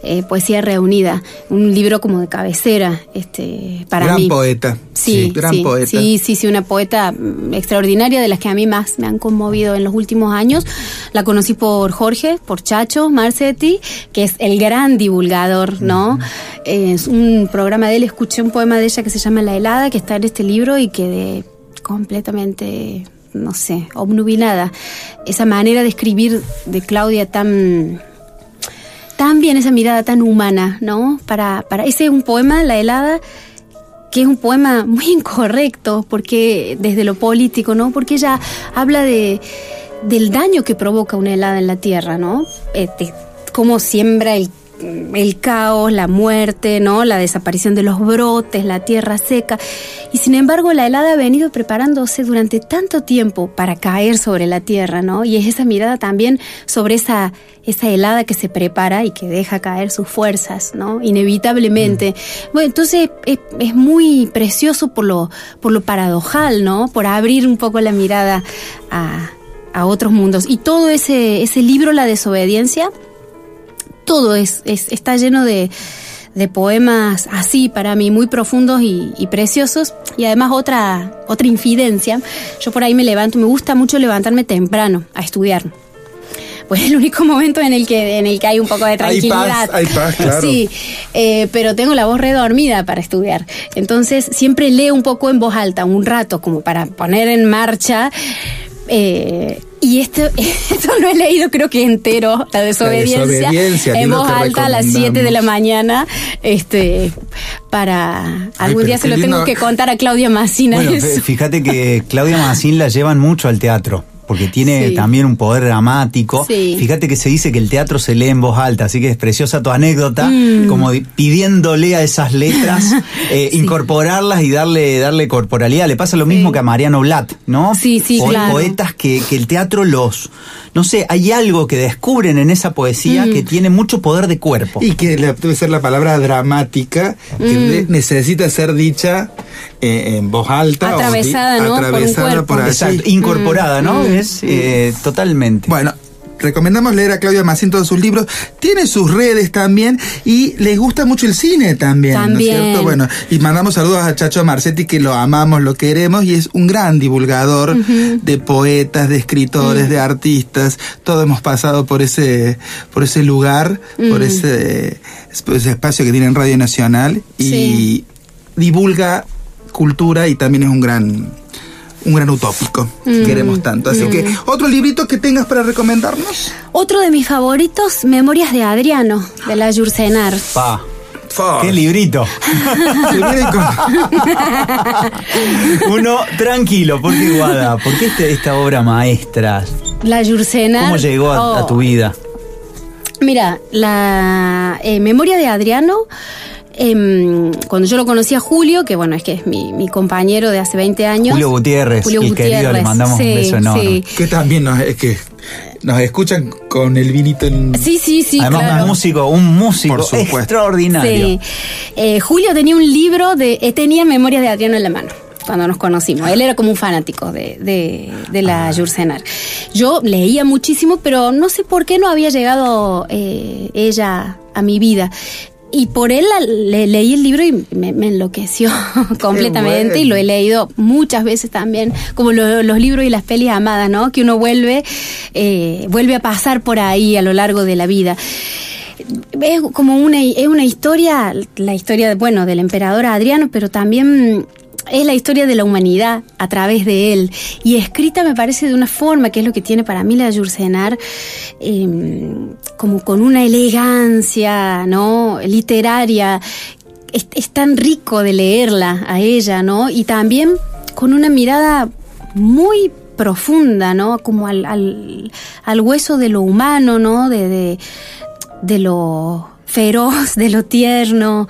Eh, poesía reunida, un libro como de cabecera, este, para Gran mí. poeta. Sí, gran sí, poeta. sí, sí, sí, una poeta extraordinaria de las que a mí más me han conmovido en los últimos años. La conocí por Jorge, por Chacho Marcetti, que es el gran divulgador, ¿no? Es un programa de él, escuché un poema de ella que se llama La helada, que está en este libro y quedé completamente, no sé, obnubilada. Esa manera de escribir de Claudia tan también esa mirada tan humana, ¿no? Para, para ese es un poema, La helada, que es un poema muy incorrecto, porque desde lo político, ¿no? Porque ella habla de del daño que provoca una helada en la tierra, ¿no? Este, cómo siembra el, el caos, la muerte, ¿no? La desaparición de los brotes, la tierra seca. Y sin embargo, la helada ha venido preparándose durante tanto tiempo para caer sobre la tierra, ¿no? Y es esa mirada también sobre esa, esa helada que se prepara y que deja caer sus fuerzas, ¿no? Inevitablemente. Bueno, entonces es, es muy precioso por lo, por lo paradojal, ¿no? Por abrir un poco la mirada a, a otros mundos. Y todo ese, ese libro, La desobediencia, todo es, es- está lleno de, de poemas así para mí, muy profundos y, y preciosos. Y además otra, otra infidencia. Yo por ahí me levanto, me gusta mucho levantarme temprano a estudiar. Pues es el único momento en el que, en el que hay un poco de Hay paz, tranquilidad. hay paz, claro. Sí, eh, pero tengo la voz redormida para estudiar. Entonces siempre leo un poco en voz alta, un rato, como para poner en marcha. Eh, y esto, esto lo he leído creo que entero, la desobediencia, desobediencia, en voz alta a las 7 de la mañana, este, para algún día se lo lindo. tengo que contar a Claudia Massina. Bueno, eso. f- fíjate que Claudia Magazín la llevan mucho al teatro. Porque tiene Sí. también un poder dramático. Sí. Fíjate que se dice que el teatro se lee en voz alta, así que es preciosa tu anécdota, Mm. como di- pidiéndole a esas letras eh, incorporarlas y darle, darle corporalidad. Le pasa lo mismo que a Mariano Blatt, ¿no? Sí, sí, Po- claro. Poetas que, que el teatro los, no sé, hay algo que descubren en esa poesía Mm. que tiene mucho poder de cuerpo. Y que debe ser la palabra dramática, que Mm. necesita ser dicha eh, en voz alta. o Atravesada, un Atravesada por. Exacto, incorporada, ¿no? Es eh, totalmente. Bueno, recomendamos leer a Claudia Massín todos sus libros. Tiene sus redes también y les gusta mucho el cine también, También. ¿no es cierto? Bueno, y mandamos saludos a Chacho Marcetti que lo amamos, lo queremos y es un gran divulgador de poetas, de escritores, de artistas. Todos hemos pasado por ese por ese lugar, por ese, ese espacio que tiene en Radio Nacional y Sí. divulga cultura y también es un gran un gran utópico que queremos tanto. Así que, otro librito que tengas para recomendarnos. Otro de mis favoritos, Memorias de Adriano, de la Yurcenar. Pa, qué librito. Uno tranquilo, ¿por qué Guada? ¿Por qué este- esta obra maestra? La Yurcenar. ¿Cómo llegó a, a Oh. tu vida? Mira, la eh, memoria de Adriano, em, cuando yo lo conocí a Julio, que bueno, es que es mi, mi compañero de hace 20 años. Julio Gutiérrez, el querido, le mandamos un beso enorme. Sí, que también nos, es que nos escuchan con el vinito en... sí, sí. sí, Además, claro. un músico, un músico Por extraordinario. Sí. Eh, Julio tenía un libro de. eh, tenía Memorias de Adriano en la mano cuando nos conocimos. Él era como un fanático de, de, de la Yurcenar. Yo leía muchísimo, pero no sé por qué no había llegado eh, ella a mi vida. Y por él la- le, leí el libro y me, me enloqueció completamente bueno. y lo he leído muchas veces también, como lo- los libros y las pelis amadas, ¿no? Que uno vuelve, eh, vuelve a pasar por ahí a lo largo de la vida es como una, es una historia, la historia, bueno, del emperador Adriano, pero también es la historia de la humanidad a través de él. Y escrita me parece de una forma, que es lo que tiene para mí la Yurcenar, eh, como con una elegancia, ¿no? Literaria. Es, es tan rico de leerla a ella, ¿no? Y también con una mirada muy profunda, ¿no? Como al, al, al hueso de lo humano, ¿no? De, de, de lo feroz, de lo tierno,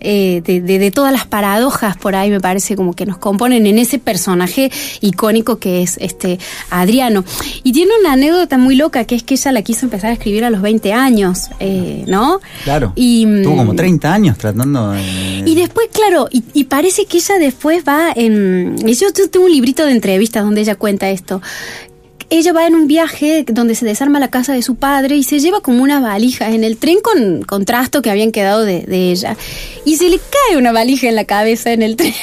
eh, de, de- de todas las paradojas por ahí, me parece como que nos componen en ese personaje icónico que es este Adriano. Y tiene una anécdota muy loca, que es que ella la quiso empezar a escribir a los 20 años, eh, ¿no? Claro. Y, mm, Tuvo como 30 años tratando de... y después, claro, y, y parece que ella después va en... Yo tengo un librito de entrevistas donde ella cuenta esto. Ella va en un viaje donde se desarma la casa de su padre y se lleva como unas valijas en el tren con, con trasto que habían quedado de, de ella. Y se le cae una valija en la cabeza en el tren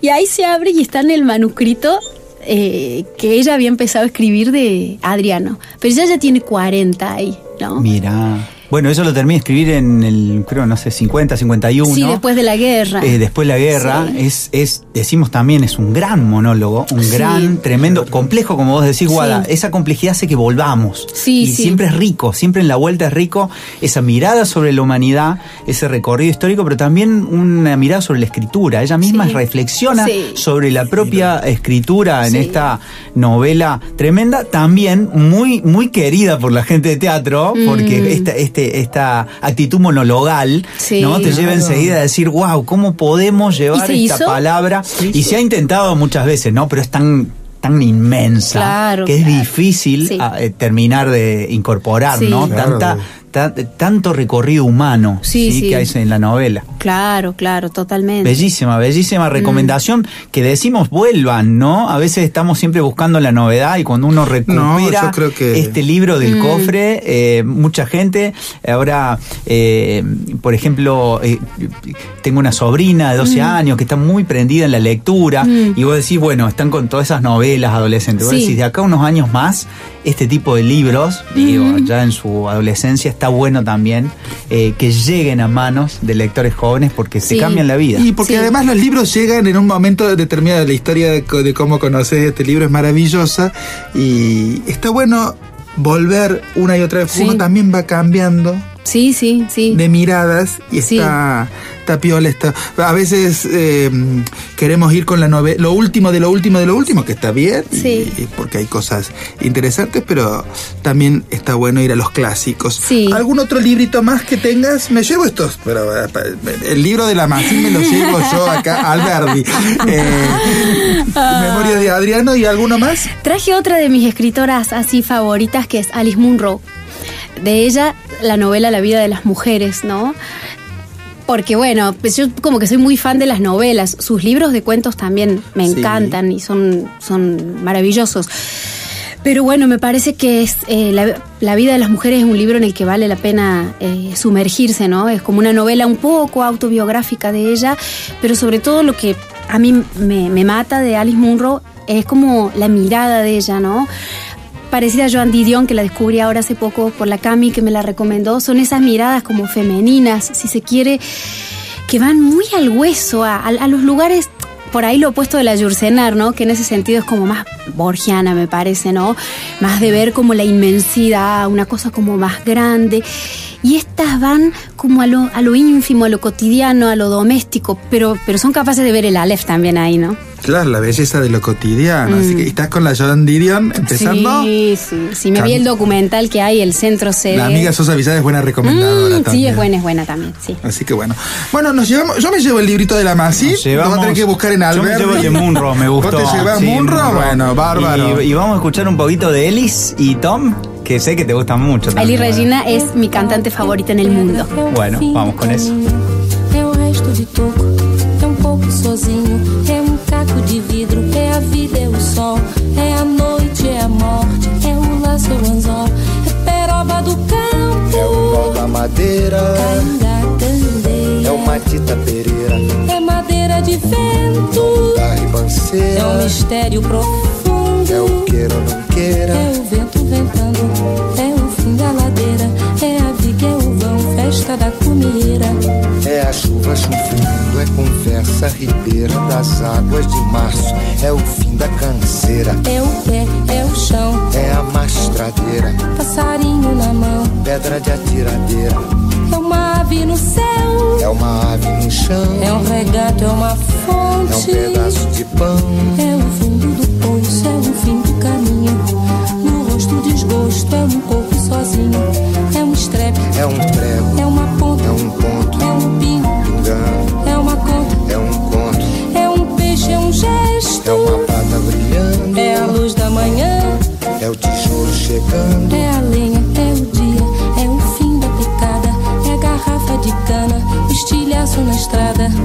y ahí se abre y está en el manuscrito eh, que ella había empezado a escribir de Adriano. Pero ella ya tiene 40 ahí, ¿no? Mira. Bueno, eso lo terminé de escribir en el, creo, no sé, 50, 51. Sí, después de la guerra. Eh, después de la guerra, Sí. es, es, decimos también, es un gran monólogo, un Sí. gran, tremendo, complejo, como vos decís, Guada. Sí. Esa complejidad hace que volvamos. Sí, y sí. siempre es rico, siempre en la vuelta es rico esa mirada sobre la humanidad, ese recorrido histórico, pero también una mirada sobre la escritura. Ella misma Sí. reflexiona Sí. sobre la propia escritura en Sí. esta novela tremenda, también muy, muy querida por la gente de teatro, Mm. porque esta, este, esta actitud monologal Sí. ¿no? te lleva enseguida a decir, wow, ¿cómo podemos llevar ¿Y se esta hizo? palabra? Y se ha intentado muchas veces, ¿no? Pero es tan tan inmensa Claro, que es claro. difícil Sí. ah, eh, terminar de incorporar, Sí. ¿no? Claro. Tanta, ta- tanto recorrido humano Sí, sí. que hay en la novela. Claro, claro, totalmente. Bellísima, bellísima Mm. recomendación que decimos vuelvan, ¿no? A veces estamos siempre buscando la novedad y cuando uno recupera No, yo creo que- este libro Mm. del cofre, eh, mucha gente, ahora, eh, por ejemplo, eh, tengo una sobrina de 12 Mm. años que está muy prendida en la lectura y vos decís, bueno, están con todas esas novelas adolescentes. Vos Sí. decís, de acá a unos años más, este tipo de libros, digo, ya en su adolescencia está bueno también eh, que lleguen a manos de lectores jóvenes porque se Sí. cambian la vida. Y porque Sí. además los libros llegan en un momento determinado. La historia de, co- de cómo conoces este libro es maravillosa y está bueno volver una y otra vez. Sí. Uno también va cambiando Sí, sí, sí. de miradas y Sí. está, está piola. Está, a veces eh, queremos ir con la novela, lo último de lo último de lo último, que está bien, Sí. y porque hay cosas interesantes, pero también está bueno ir a los clásicos. Sí. ¿Algún otro librito más que tengas? Me llevo estos, pero eh, el libro de la Massín me lo llevo yo acá al Verdi. Eh, Memoria de Adriano y alguno más. Traje otra de mis escritoras así favoritas que es Alice Munro. De ella, la novela La vida de las mujeres, ¿no? Porque bueno, pues yo como que soy muy fan de las novelas. Sus libros de cuentos también me Sí. encantan y son, son maravillosos. Pero bueno, me parece que es eh, la, La vida de las mujeres es un libro en el que vale la pena eh, sumergirse, ¿no? Es como una novela un poco autobiográfica de ella, pero sobre todo lo que a mí me, me mata de Alice Munro es como la mirada de ella, ¿no? Parecida a Joan Didion, que la descubrí ahora hace poco por la Cami, que me la recomendó, son esas miradas como femeninas, si se quiere, que van muy al hueso, a, los lugares, por ahí lo opuesto de la Yurcenar, ¿no? Que en ese sentido es como más borgiana, me parece, ¿no? Más de ver como la inmensidad, una cosa como más grande. Y estas van como a lo, a lo ínfimo, a lo cotidiano, a lo doméstico, pero, pero son capaces de ver el Aleph también ahí, ¿no? Claro, la belleza de lo cotidiano. Así que estás con la Joan Didion empezando. Mm. Sí, sí, sí. Me vi el documental que hay, el centro sede. La amiga Sosa Villada es buena recomendadora Mm, también. sí, es buena, es buena también, sí. Así que bueno. Bueno, nos llevamos. Yo me llevo el librito de la Masi. Nos Lo voy a llevamos- tener que buscar en Yo me llevo el de Munro, me gustó. ¿Vos te llevas Sí, Munro? Bueno, bárbaro. Y, y vamos a escuchar un poquito de Ellis y Tom, que sé que te gusta mucho. También, Ali Regina ¿verdad? es mi cantante favorita en el mundo. Bueno, vamos con eso. É, é uma tita pereira. É madeira de vento. Da ribanceira. É um mistério profundo é o queira ou não queira, é o vento ventando, é o fim da ladeira, é a viga, é o vão, festa da comieira. é a chuva chufando, é conversa ribeira das águas de março, é o fim da canseira, É o pé, é o chão, é a mastradeira, passarinho na mão. pedra de atiradeira, É uma ave no céu, é uma ave no chão, é um regato, é uma é um fonte. pedaço de pão, É o É um pouco sozinho, é um estrepe, é um prego, é uma ponta, é um ponto, é um pino, é uma conta, é um conto, é um peixe, é um gesto, é uma pata brilhando, é a luz da manhã, é o tijolo chegando, é a lenha, é o dia, é o fim da picada, é a garrafa de cana, estilhaço na estrada.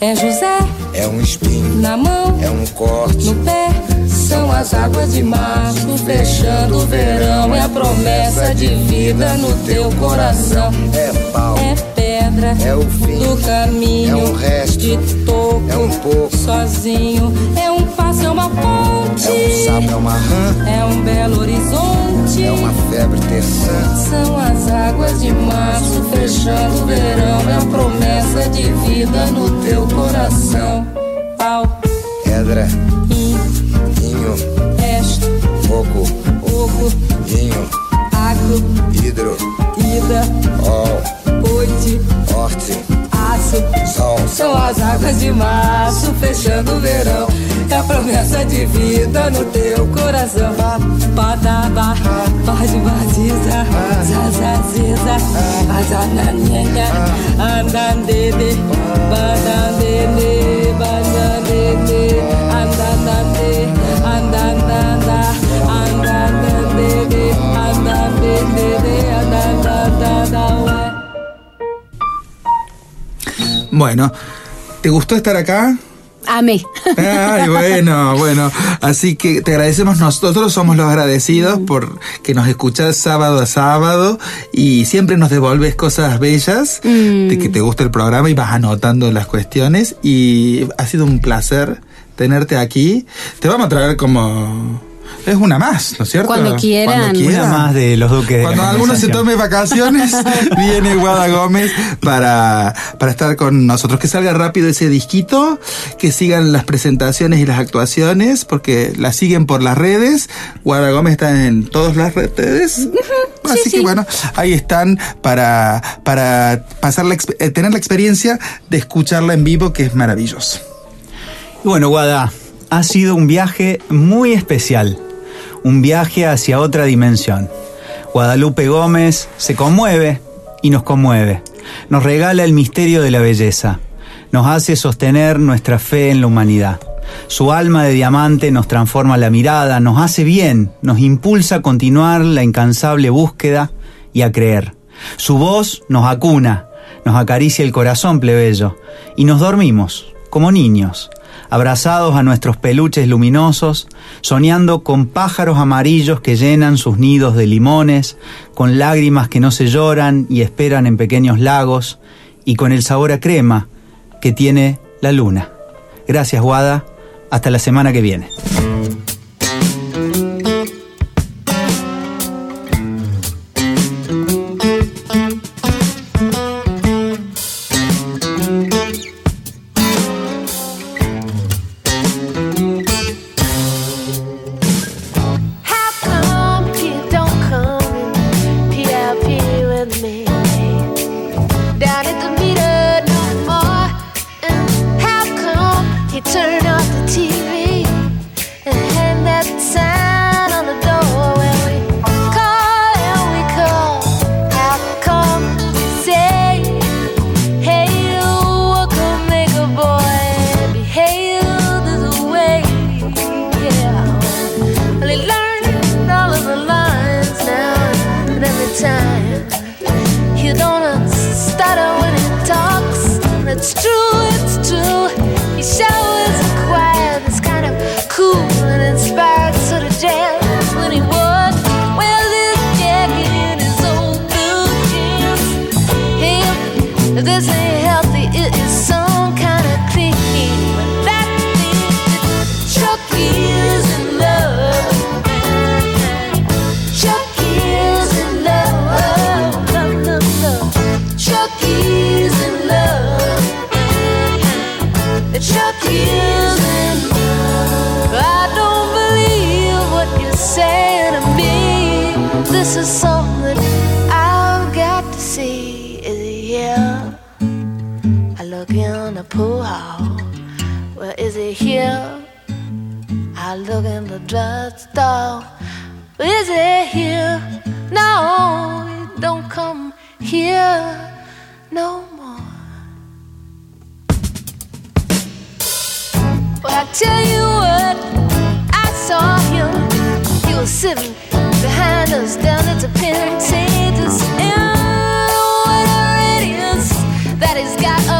É José é um espinho, na mão, é um corte, no pé. São as águas de março fechando o verão. É a promessa de vida no teu coração. é pau, É pedra é o fim, do caminho. É um resto, de toco. é um pouco. sozinho. É um passo, é uma ponte. é um sapo, é uma rã, É um belo horizonte. é uma febre terçã. São as águas de março fechando o verão. É a promessa de vida no teu coração. Pau, Pedra, São as águas de março fechando o verão. É a promessa de vida no teu coração. Padaba, pode baziza, zazaziza, azananenha, andandede, bandandede, bandandede, andandande, andandanda, andandandede, andandede, andandanda. Bueno, ¿te gustó estar acá? Amé. Ay, bueno, bueno. Así que te agradecemos, nosotros somos los agradecidos por que nos escuchas sábado a sábado y siempre nos devolves cosas bellas, de que te gusta el programa y vas anotando las cuestiones y ha sido un placer tenerte aquí. Te vamos a traer como... Es una más, ¿no es cierto? Cuando quieran. Cuando Una quieran. más de los duques. de Cuando alguno se tome vacaciones, viene Guada Gómez para, para estar con nosotros. Que salga rápido ese disquito, que sigan las presentaciones y las actuaciones, porque la siguen por las redes. Guada Gómez está en todas las redes. Así que bueno, ahí están para, para pasar la, eh, tener la experiencia de escucharla en vivo, que es maravilloso. Y bueno, Guada, ha sido un viaje muy especial, un viaje hacia otra dimensión. Guadalupe Gómez se conmueve y nos conmueve, nos regala el misterio de la belleza, nos hace sostener nuestra fe en la humanidad. Su alma de diamante nos transforma la mirada, nos hace bien, nos impulsa a continuar la incansable búsqueda y a creer. Su voz nos acuna, nos acaricia el corazón plebeyo y nos dormimos como niños, abrazados a nuestros peluches luminosos, soñando con pájaros amarillos que llenan sus nidos de limones, con lágrimas que no se lloran y esperan en pequeños lagos, y con el sabor a crema que tiene la luna. Gracias, Guada. Hasta la semana que viene. This is something I've got to see. Is he here? I look in the pool hall. Well, is he here? I look in the drugstore. Is he here? No, he don't come here no more. Well, I tell you what, I saw him. He was sitting behind us down he's got